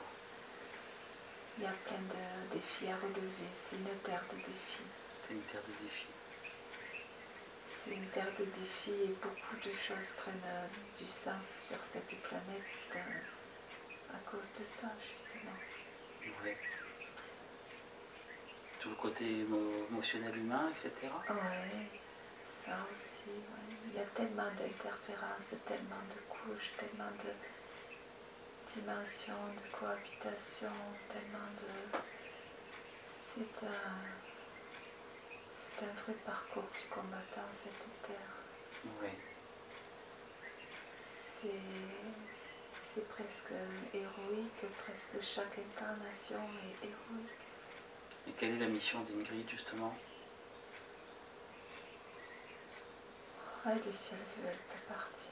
Il y a plein de défis à relever. C'est une terre de défis. C'est une terre de défi. C'est une terre de défis et beaucoup de choses prennent euh, du sens sur cette planète euh, à cause de ça, justement. Ouais. Tout le côté émo- émotionnel humain, etc. Ouais, ça aussi, ouais. Il y a tellement d'interférences, tellement de couches, tellement de dimensions, de cohabitation, tellement de... C'est un... C'est un vrai parcours du combattant, cette terre. Oui. C'est... Presque héroïque, presque chaque incarnation est héroïque. Et quelle est la mission d'Ingrid, justement? Ah, et si elle veut, elle peut partir.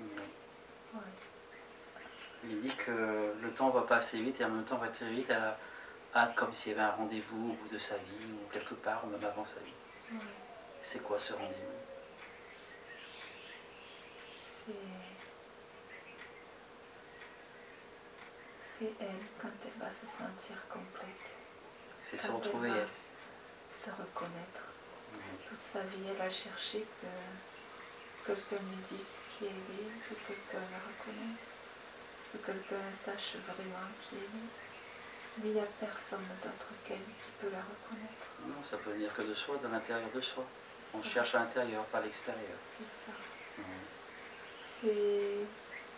Oui. Il dit que le temps va pas assez vite et en même temps va très vite. Elle a hâte comme s'il y avait un rendez-vous au bout de sa vie ou quelque part, ou même avant sa vie. C'est quoi ce rendez-vous? C'est. C'est elle quand elle va se sentir complète. C'est se retrouver elle. Se reconnaître. Toute sa vie, elle a cherché que quelqu'un lui dise qui elle est, que quelqu'un la reconnaisse, que quelqu'un sache vraiment qui elle est. Mais il n'y a personne d'autre qu'elle qui peut la reconnaître. Non, ça peut venir que de soi, de l'intérieur de soi. On ça. cherche à l'intérieur, pas à l'extérieur. C'est ça. C'est,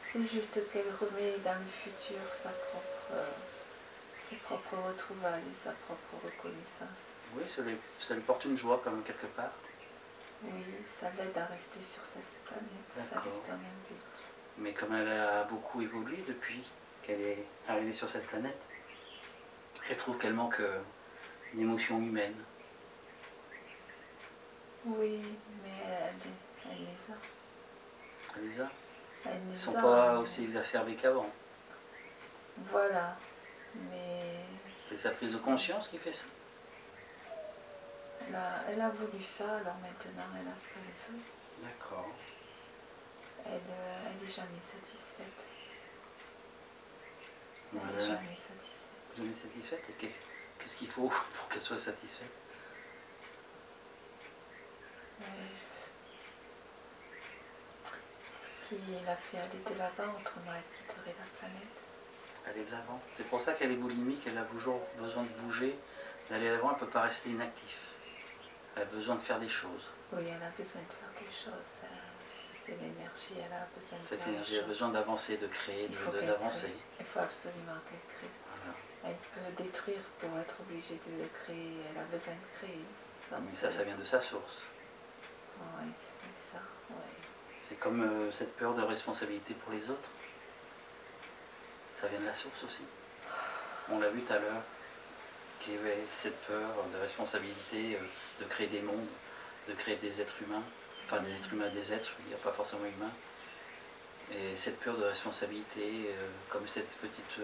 c'est juste qu'elle remet dans le futur sa propre, euh, ses propres retrouvailles et sa propre reconnaissance. Oui, ça lui, ça lui porte une joie quand même quelque part. Oui, ça l'aide à rester sur cette planète, ça lui donne un but. Mais comme elle a beaucoup évolué depuis qu'elle est arrivée sur cette planète, elle trouve qu'elle manque euh, une émotion humaine. Oui, mais elle, elle les a. Elle les a. Elle Ils ne les sont a, pas mais- aussi exacerbés qu'avant. Voilà, mais C'est sa prise de conscience qui fait ça. elle a, elle a voulu ça, alors maintenant elle a ce qu'elle veut. D'accord. Elle, euh, elle est jamais satisfaite. Elle est Voilà. jamais satisfaite. Jamais satisfaite. Et qu'est-ce qu'est-ce qu'il faut pour qu'elle soit satisfaite? C'est ce qui l'a fait aller de l'avant, autrement elle quitterait la planète. Aller de l'avant. C'est pour ça qu'elle est boulimique, elle a toujours besoin de bouger, d'aller de l'avant, elle ne peut pas rester inactive. Elle a besoin de faire des choses. Oui, elle a besoin de faire des choses. c'est l'énergie, elle a besoin de Cette faire énergie a choses. besoin d'avancer, de créer, Il faut de- d'avancer. crée. Il faut absolument qu'elle crée. Elle peut détruire pour être obligée de créer. Elle a besoin de créer. Donc, Mais ça, ça vient de sa source. Oui, c'est ça. Ouais. C'est comme euh, cette peur de responsabilité pour les autres. Ça vient de la source aussi. On l'a vu tout à l'heure, qu'il y avait cette peur de responsabilité, euh, de créer des mondes, de créer des êtres humains, enfin des êtres humains, des êtres, je veux dire, pas forcément humains. Et cette peur de responsabilité, euh, comme cette petite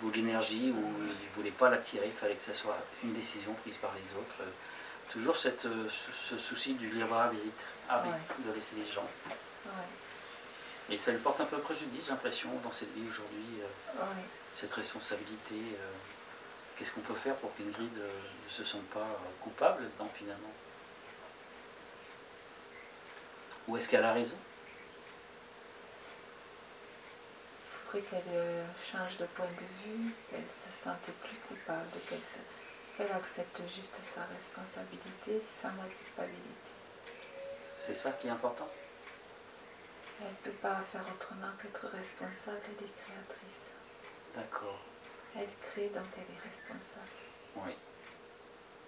boule d'énergie où il ne voulait pas la tirer, il fallait que ce soit une décision prise par les autres. Euh, toujours cette, euh, ce, ce souci du libre arbitre, arbitre, de laisser les gens. Ouais. Et ça lui porte un peu préjudice, j'ai l'impression, dans cette vie aujourd'hui, euh, Ouais. cette responsabilité. euh, Qu'est-ce qu'on peut faire pour qu'Ingrid euh, ne se sente pas coupable dedans finalement? Ou est-ce qu'elle a raison? Qu'elle euh, change de point de vue, qu'elle se sente plus coupable, qu'elle se- accepte juste sa responsabilité sans la culpabilité. C'est ça qui est important Elle ne peut pas faire autrement qu'être responsable, elle est créatrice. D'accord, Elle crée donc elle est responsable. oui.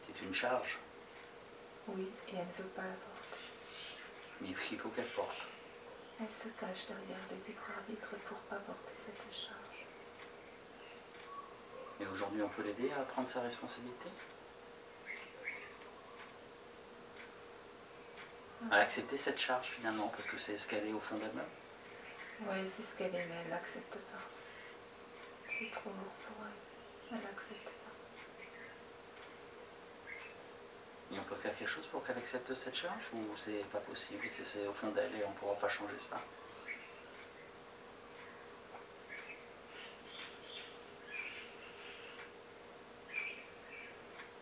C'est une charge, Oui, et elle ne veut pas la porter. mais il faut qu'elle porte. Elle se cache derrière le libre arbitre pour pas porter cette charge. Et aujourd'hui, on peut l'aider à prendre sa responsabilité? À accepter cette charge finalement, parce que c'est ce qu'elle est au fond d'elle-même? Oui, c'est ce qu'elle aime, elle l'accepte pas. C'est trop lourd pour elle. Elle l'accepte pas. Et on peut faire quelque chose pour qu'elle accepte cette charge ou c'est pas possible, c'est- au fond d'elle et on ne pourra pas changer ça?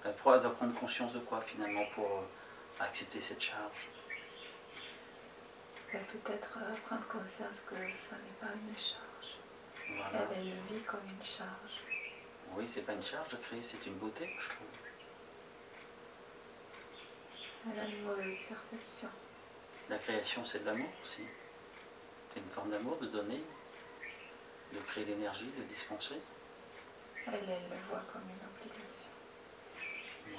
Elle doit prendre conscience de quoi finalement pour euh, accepter cette charge? Elle peut-être euh, prendre conscience que ça n'est pas une charge. Voilà. Elle, elle le vit comme une charge. Oui, c'est pas une charge de créer, c'est une beauté, je trouve. Elle a une mauvaise perception. La création, c'est de l'amour aussi. C'est une forme d'amour, de donner, de créer l'énergie, de dispenser. Elle, elle le voit comme une obligation.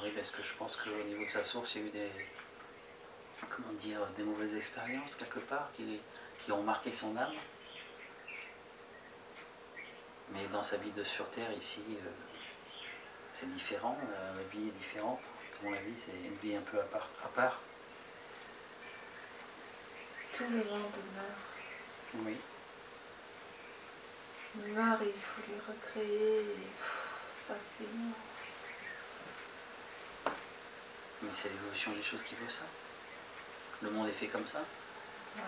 Oui, parce que je pense qu'au niveau de sa source, il y a eu des, comment dire, des mauvaises expériences quelque part qui, qui ont marqué son âme. Mais dans sa vie de sur Terre, ici, euh, c'est différent, la, vie est différente. Comme on l'a vu, c'est une vie un peu à part. À part. Tout le monde meurt. Oui. Il meurt et il faut lui recréer. et ça, c'est lourd. Mais c'est l'évolution des choses qui veut ça. Le monde est fait comme ça. Oui,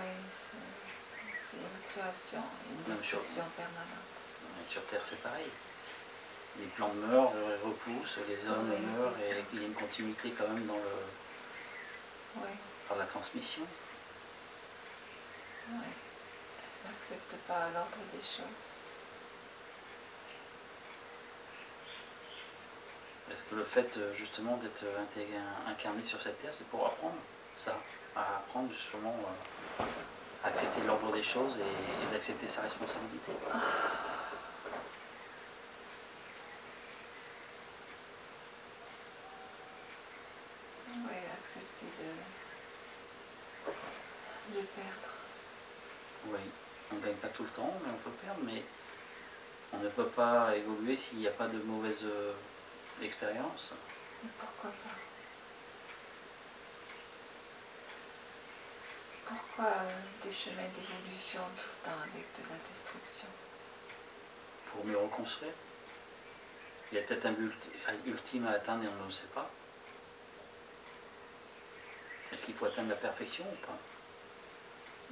c'est une création, une destruction permanente. Sur Terre, c'est pareil. Les plantes meurent, elles repoussent, les hommes meurent, et il y a une continuité quand même dans le, par la transmission. oui. Elle n'accepte pas l'ordre des choses. Est-ce que le fait euh, justement d'être intégré- incarné sur cette terre, c'est pour apprendre ça, à apprendre justement euh, à accepter l'ordre des choses et, et d'accepter sa responsabilité Oui, accepter de, de perdre. Oui, on ne gagne pas tout le temps, mais on peut perdre, mais on ne peut pas évoluer s'il n'y a pas de mauvaise euh, expérience. Mais pourquoi pas? Pourquoi euh, des chemins d'évolution tout le temps avec de la destruction? Pour mieux reconstruire. Il y a peut-être un but ultime à atteindre et on ne le sait pas. Est-ce qu'il faut atteindre la perfection ou pas?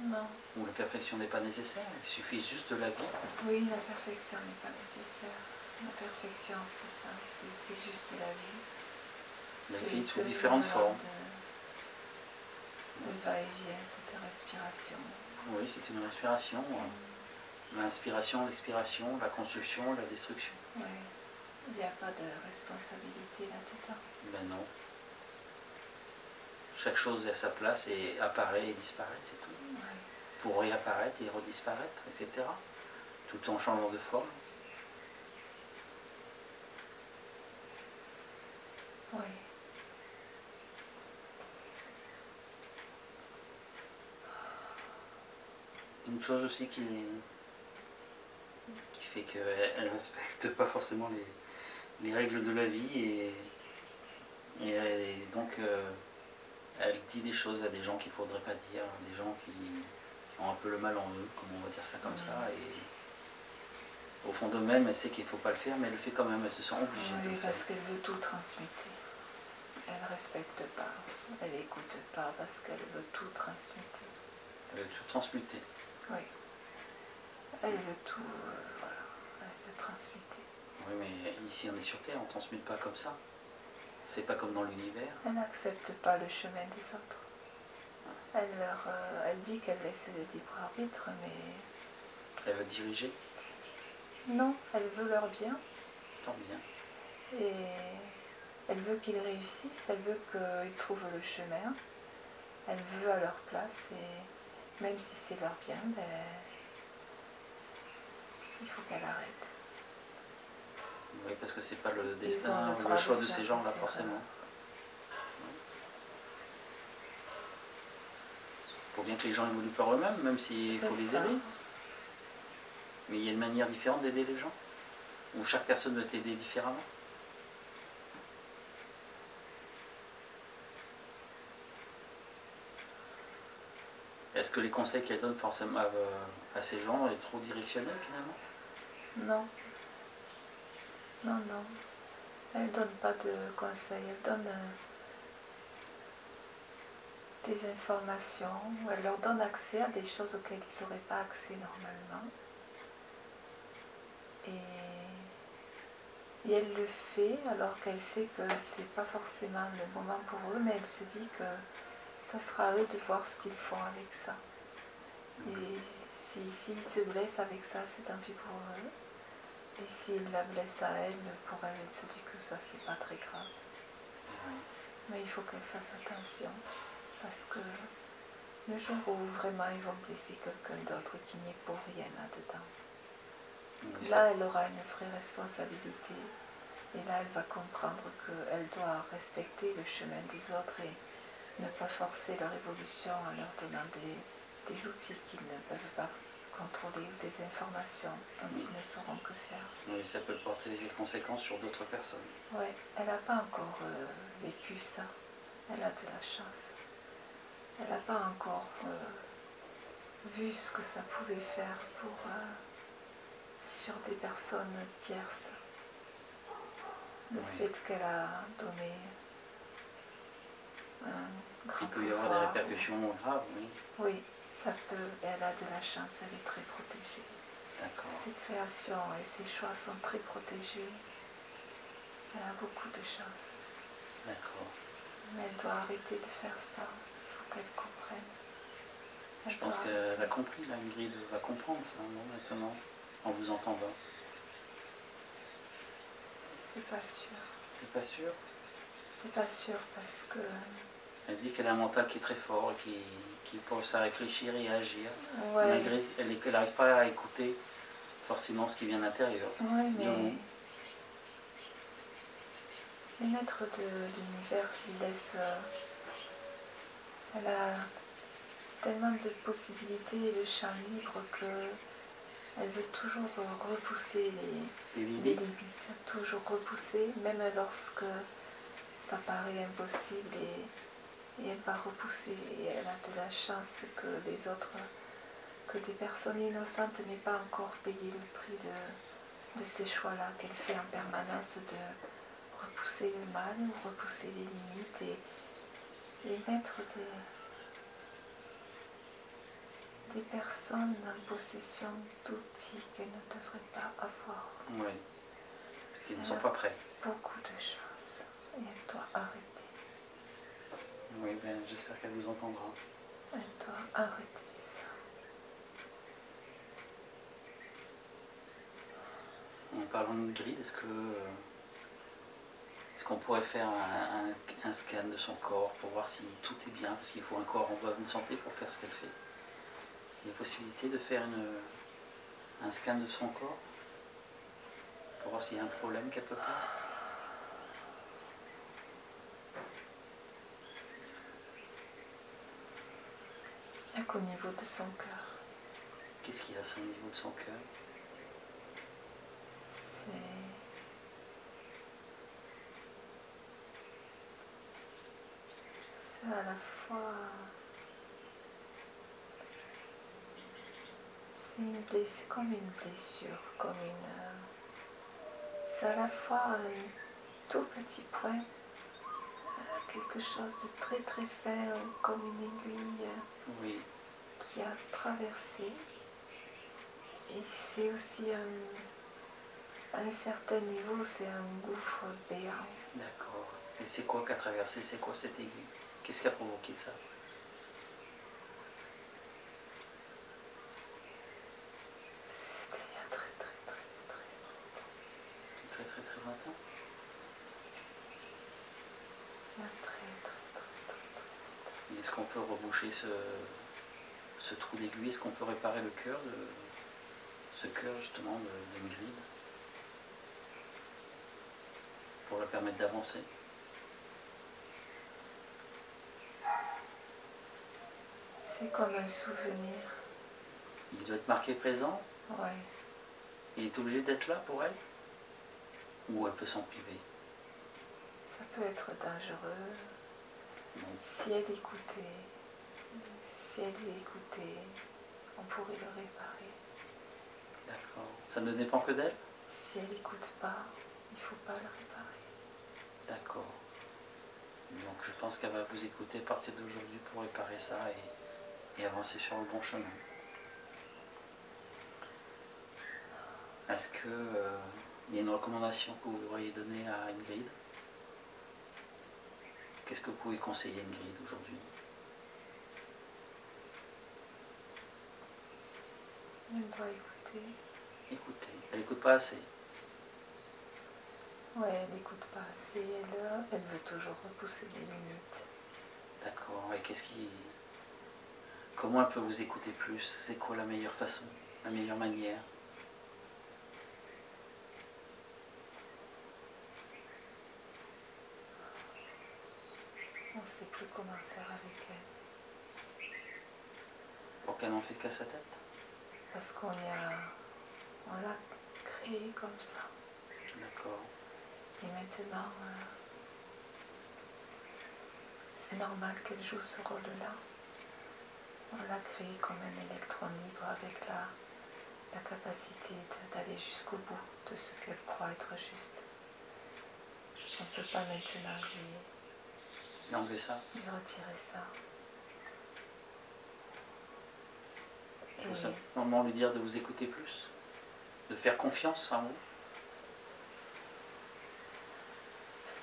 Non. Ou la perfection n'est pas nécessaire, il suffit juste de la vie. Oui, la perfection n'est pas nécessaire. La perfection, c'est ça, c'est juste la vie. La vie sous différentes formes. De, de va-et-vient, cette respiration. Oui, c'est une respiration. L'inspiration, l'expiration, la construction, la destruction. Oui. Il n'y a pas de responsabilité là-dedans. Ben non. Chaque chose est à sa place et apparaît et disparaît, c'est tout. Pour réapparaître et redisparaître, etc. Tout en changeant de forme. Oui. Une chose aussi qui, qui fait qu'elle ne respecte pas forcément les, les, règles de la vie et, et, donc euh, elle dit des choses à des gens qu'il ne faudrait pas dire, des gens qui, ont un peu le mal en eux, comme on va dire ça comme ça. Et au fond d'eux-mêmes, elle sait qu'il ne faut pas le faire, mais elle le fait quand même, elle se sent obligée oui, de le parce qu'elle veut tout transmettre. Elle ne respecte pas, elle n'écoute pas parce qu'elle veut tout transmettre. Elle veut tout transmuter. Oui. Elle veut tout, euh, voilà, elle veut transmuter. Oui, mais ici on est sur Terre, on ne transmute pas comme ça. C'est pas comme dans l'univers. Elle n'accepte pas le chemin des autres. Elle, leur, euh, elle dit qu'elle laisse le libre arbitre, mais... Elle veut diriger Non, elle veut leur bien. Tant bien. Et elle veut qu'ils réussissent, elle veut qu'ils trouvent le chemin. Elle veut à leur place et même si c'est leur bien, ben, il faut qu'elle arrête. Oui, parce que c'est pas le destin, le, le choix de ces gens-là forcément. Il faut bien que les gens évoluent par eux-mêmes, même s'il faut les aider. Mais il y a une manière différente d'aider les gens? Où chaque personne veut t'aider différemment? Est-ce que les conseils qu'elle donne forcément à, ces gens est trop directionnels finalement? Non. Non, non. Elle ne donne pas de conseils, elle donne euh, des informations, elle leur donne accès à des choses auxquelles ils n'auraient pas accès normalement. Et, elle le fait alors qu'elle sait que c'est pas forcément le moment pour eux, mais elle se dit que ça sera à eux de voir ce qu'ils font avec ça. Et s'ils si, se blessent avec ça, c'est tant pis pour eux. Et s'ils la blessent à elle, pour elle, elle se dit que ça, c'est pas très grave. Mais il faut qu'elle fasse attention. Parce que le jour où vraiment ils vont blesser quelqu'un d'autre qui n'y est pour rien là-dedans, là, elle aura une vraie responsabilité. Et là, elle va comprendre qu'elle doit respecter le chemin des autres et ne pas forcer leur évolution en leur donnant des, des outils qu'ils ne peuvent pas contrôler ou des informations dont ils ne sauront que faire. Oui, ça peut porter des conséquences sur d'autres personnes. Oui, elle n'a pas encore euh, vécu ça. Elle a de la chance. Elle n'a pas encore euh, vu ce que ça pouvait faire pour, euh, sur des personnes tierces. Le fait qu'elle a donné un grand Il peut y avoir des répercussions graves, oui. Oui, ça peut. Elle a de la chance, elle est très protégée. Ses créations et ses choix sont très protégés. Elle a beaucoup de chance. D'accord. Mais elle doit arrêter de faire ça. Il faut qu'elle comprenne. Je pense qu'elle a compris, là, Ingrid va comprendre ça, maintenant, en vous entendant. C'est pas sûr. C'est pas sûr? C'est pas sûr parce que. Elle dit qu'elle a un mental qui est très fort et qui, qui pense à réfléchir et à agir. Ouais. Malgré qu'elle n'arrive pas à écouter forcément ce qui vient de l'intérieur. Oui, mais. Les maîtres de l'univers lui laissent. Euh, elle a tellement de possibilités et de champ libre que elle veut toujours repousser les, limites. toujours repousser, même lorsque ça paraît impossible et, elle va repousser et elle a de la chance que les autres, que des personnes innocentes n'aient pas encore payé le prix de, de ces choix-là qu'elle fait en permanence de repousser le mal, repousser les limites et mettre des, des personnes en possession d'outils qu'elles ne devraient pas avoir. Oui, qui ne sont pas prêts. Beaucoup de chance et elle doit arrêter. Oui, ben, j'espère qu'elle vous entendra. Elle doit arrêter ça. En parlant de grid, est-ce que Est-ce qu'on pourrait faire un, scan de son corps pour voir si tout est bien? Parce qu'il faut un corps en bonne santé pour faire ce qu'elle fait. Il y a possibilité de faire un scan de son corps pour voir s'il y a un problème quelque part? Il qu'au niveau de son cœur. Qu'est-ce qu'il y a au niveau de son cœur? C'est. C'est à la fois. C'est une blessure, comme une blessure, comme une. C'est à la fois un tout petit point, euh, quelque chose de très très faible, comme une aiguille oui. qui a traversé. Et c'est aussi un, à un certain niveau, c'est un gouffre béant. D'accord. Et c'est quoi qui a traversé? C'est quoi cette aiguille? Qu'est-ce qui a provoqué ça C'était il y a très très très très Très très très longtemps Il y a très très très très très. Est-ce qu'on peut reboucher ce, ce trou d'aiguille Est-ce qu'on peut réparer le cœur de ce cœur justement d'Ingrid pour la permettre d'avancer? C'est comme un souvenir. Il doit être marqué présent? Oui. Il est obligé d'être là pour elle? Ou elle peut s'en priver? Ça peut être dangereux. Si elle écoutait, si elle écoutait, on pourrait le réparer. D'accord. Ça ne dépend que d'elle? Si elle n'écoute pas, il ne faut pas le réparer. D'accord. Donc je pense qu'elle va vous écouter à partir d'aujourd'hui pour réparer ça et, avancer sur le bon chemin. Est-ce qu'il euh, y a une recommandation que vous auriez donnée à Ingrid? Qu'est-ce que vous pouvez conseiller Ingrid aujourd'hui? Elle doit écouter. Écouter. Elle n'écoute pas assez. Ouais, elle n'écoute pas assez. Elle, elle veut toujours repousser les limites. D'accord. Et qu'est-ce qui. Comment elle peut vous écouter plus? C'est quoi la meilleure façon La meilleure manière? On ne sait plus comment faire avec elle. Pour qu'elle n'en fait qu'à sa tête? Parce qu'on l'a créée comme ça. D'accord. Et maintenant, euh, c'est normal qu'elle joue ce rôle-là. On l'a créée comme un électron libre avec la, la capacité d'aller jusqu'au bout de ce qu'elle croit être juste. On ne peut pas maintenant lui enlever ça? Et retirer ça. Il faut simplement lui dire de vous écouter plus, de faire confiance en vous.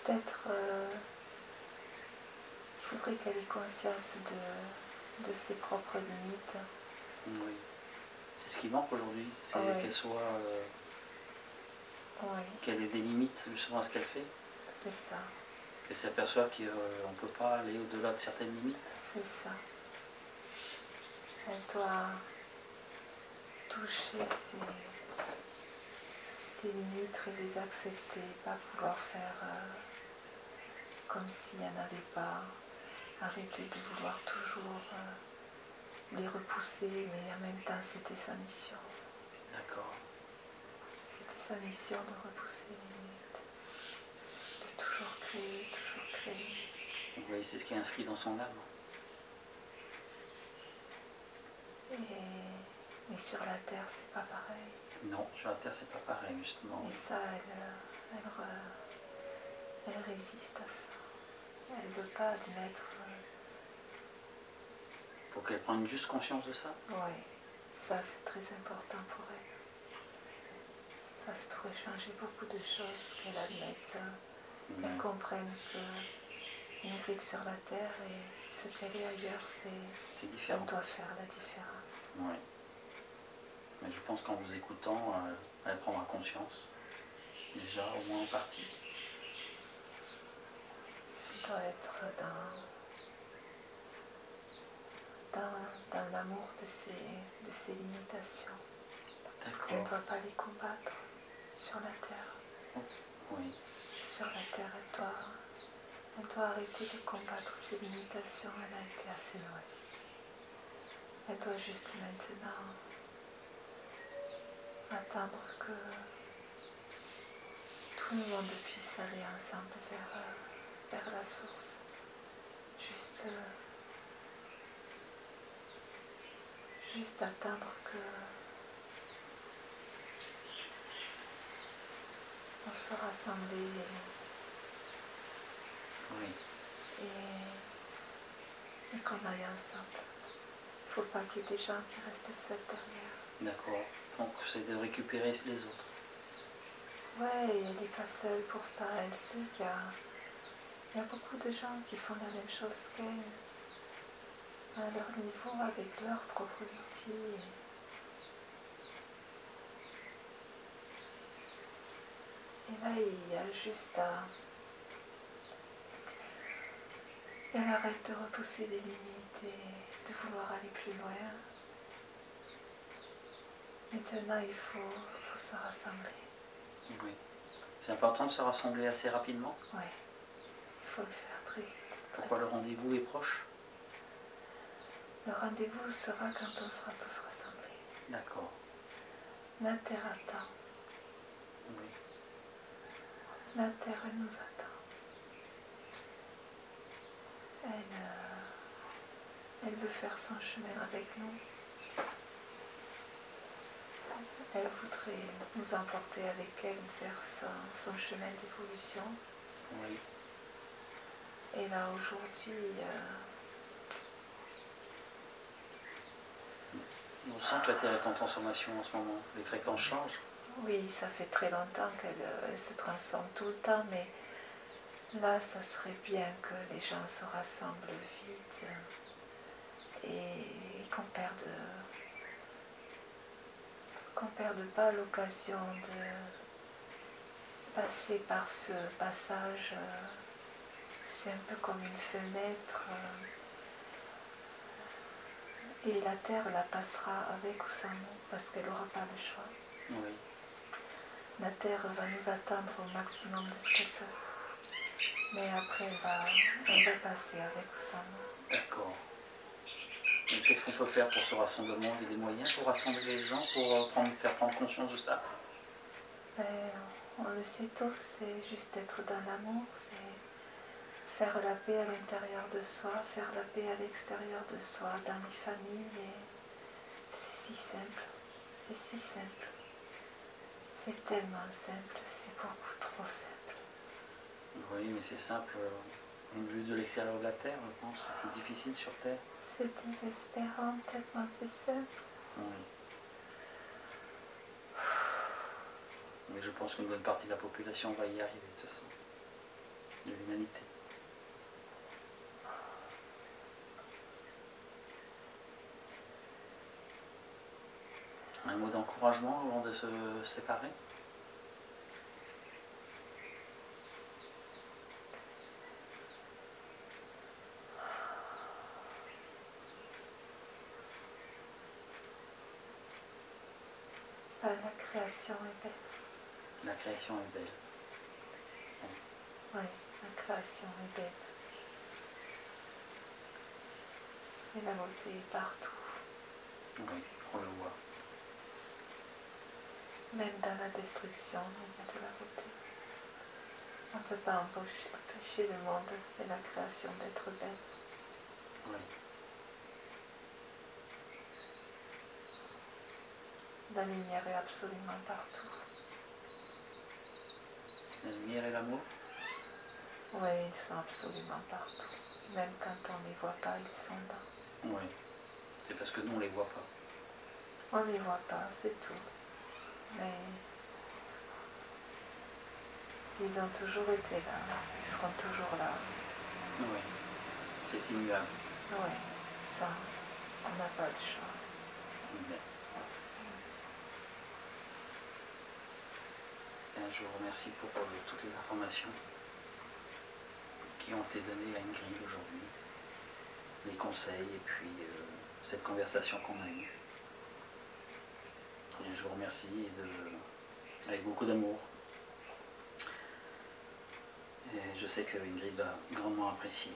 Peut-être euh, il faudrait qu'elle ait conscience de, de, ses propres limites. Oui. C'est ce qui manque aujourd'hui, c'est qu'elle soit. Euh, qu'elle ait des limites justement à ce qu'elle fait. C'est ça. Elle s'aperçoit qu'on ne peut pas aller au-delà de certaines limites. C'est ça. Elle doit toucher ses, limites et les accepter, pas vouloir faire euh, comme si elle n'avait pas, arrêter de vouloir toujours euh, les repousser, mais en même temps c'était sa mission. D'accord. C'était sa mission de repousser les limites, de toujours créer, oui, c'est ce qui est inscrit dans son âme. Et, mais sur la terre, c'est pas pareil. Non, sur la terre, c'est pas pareil, justement. Et ça, elle, elle, résiste à ça. Elle ne veut pas admettre. Euh, Faut qu'elle prenne juste conscience de ça? Oui, ça, c'est très important pour elle. Ça, ça pourrait changer beaucoup de choses qu'elle admette. Qu'elle comprenne que grille sur la terre et ce qu'elle est ailleurs, c'est différent. doit faire la différence. Oui. Mais je pense qu'en vous écoutant, euh, elle prendra conscience, déjà au moins en partie. elle doit être dans l'amour de ses, de ses limitations. Elle ne doit pas les combattre sur la terre. Oui. Sur la terre, elle doit, elle doit arrêter de combattre ses limitations. Elle a été assez loin. Elle doit juste maintenant attendre que tout le monde puisse aller ensemble vers, euh, vers la source. Juste, euh, juste attendre que on se rassemble et, Oui. et, et qu'on aille ensemble. Il ne faut pas qu'il y ait des gens qui restent seuls derrière. D'accord. Donc c'est de récupérer les autres. Ouais, elle n'est pas seule pour ça. Elle sait qu'il y y a beaucoup de gens qui font la même chose qu'elle, à leur niveau, avec leurs propres outils. Et là, il y a juste à... Elle arrête de repousser les limites et de vouloir aller plus loin. Maintenant, il faut, faut se rassembler. Oui. C'est important de se rassembler assez rapidement. Ouais, il faut le faire très vite. Pourquoi le rendez-vous est proche? Le rendez-vous sera quand on sera tous rassemblés. D'accord. La terre attend. Oui. La terre nous attend. Elle, euh, elle veut faire son chemin avec nous. Elle voudrait nous emporter avec elle vers son, son chemin d'évolution. Oui. Et là, aujourd'hui, euh, On sent que la Terre est en transformation en ce moment. Les fréquences changent. oui, ça fait très longtemps qu'elle euh, se transforme tout le temps, mais là, ça serait bien que les gens se rassemblent vite et qu'on perde, qu'on perde pas l'occasion de passer par ce passage. euh, C'est un peu comme une fenêtre. euh, Et la terre la passera avec ou sans nous parce qu'elle n'aura pas le choix. Oui. La terre va nous attendre au maximum de ce qu'elle peut. Mais après, elle va, elle va passer avec ou sans nous. D'accord. Qu'est-ce qu'on peut faire pour ce rassemblement? Il y a des moyens pour rassembler les gens, pour euh, prendre- faire prendre conscience de ça? Ben, on le sait tous, c'est juste être dans l'amour, c'est faire la paix à l'intérieur de soi, faire la paix à l'extérieur de soi, dans les familles. et C'est si simple, c'est si simple. C'est tellement simple, c'est beaucoup trop simple. Oui, mais c'est simple. euh, Vu de l'extérieur de la Terre, je pense, c'est plus difficile sur Terre. C'est désespérant, tellement c'est. Oui. Mais je pense qu'une bonne partie de la population va y arriver, de toute façon. De l'humanité. Un mot d'encouragement avant de se séparer Ben, la création est belle. La création est belle. Oui, la création est belle. Et la beauté est partout, Oui, on le voit. même dans la destruction, il y a de la beauté. On ne peut pas empêcher, empêcher le monde et la création d'être belle. Oui. La lumière est absolument partout. La lumière et l'amour Oui, ils sont absolument partout. Même quand on ne les voit pas, ils sont là. Oui. C'est parce que nous, on ne les voit pas. On ne les voit pas, c'est tout. Mais ils ont toujours été là, ils seront toujours là. Oui. C'est immuable. Oui, ça, on n'a pas le choix. Je vous remercie pour euh, toutes les informations qui ont été donnés à Ingrid aujourd'hui, les conseils et puis euh, cette conversation qu'on a eue. je vous remercie avec beaucoup d'amour. Et je sais que Ingrid va grandement apprécier.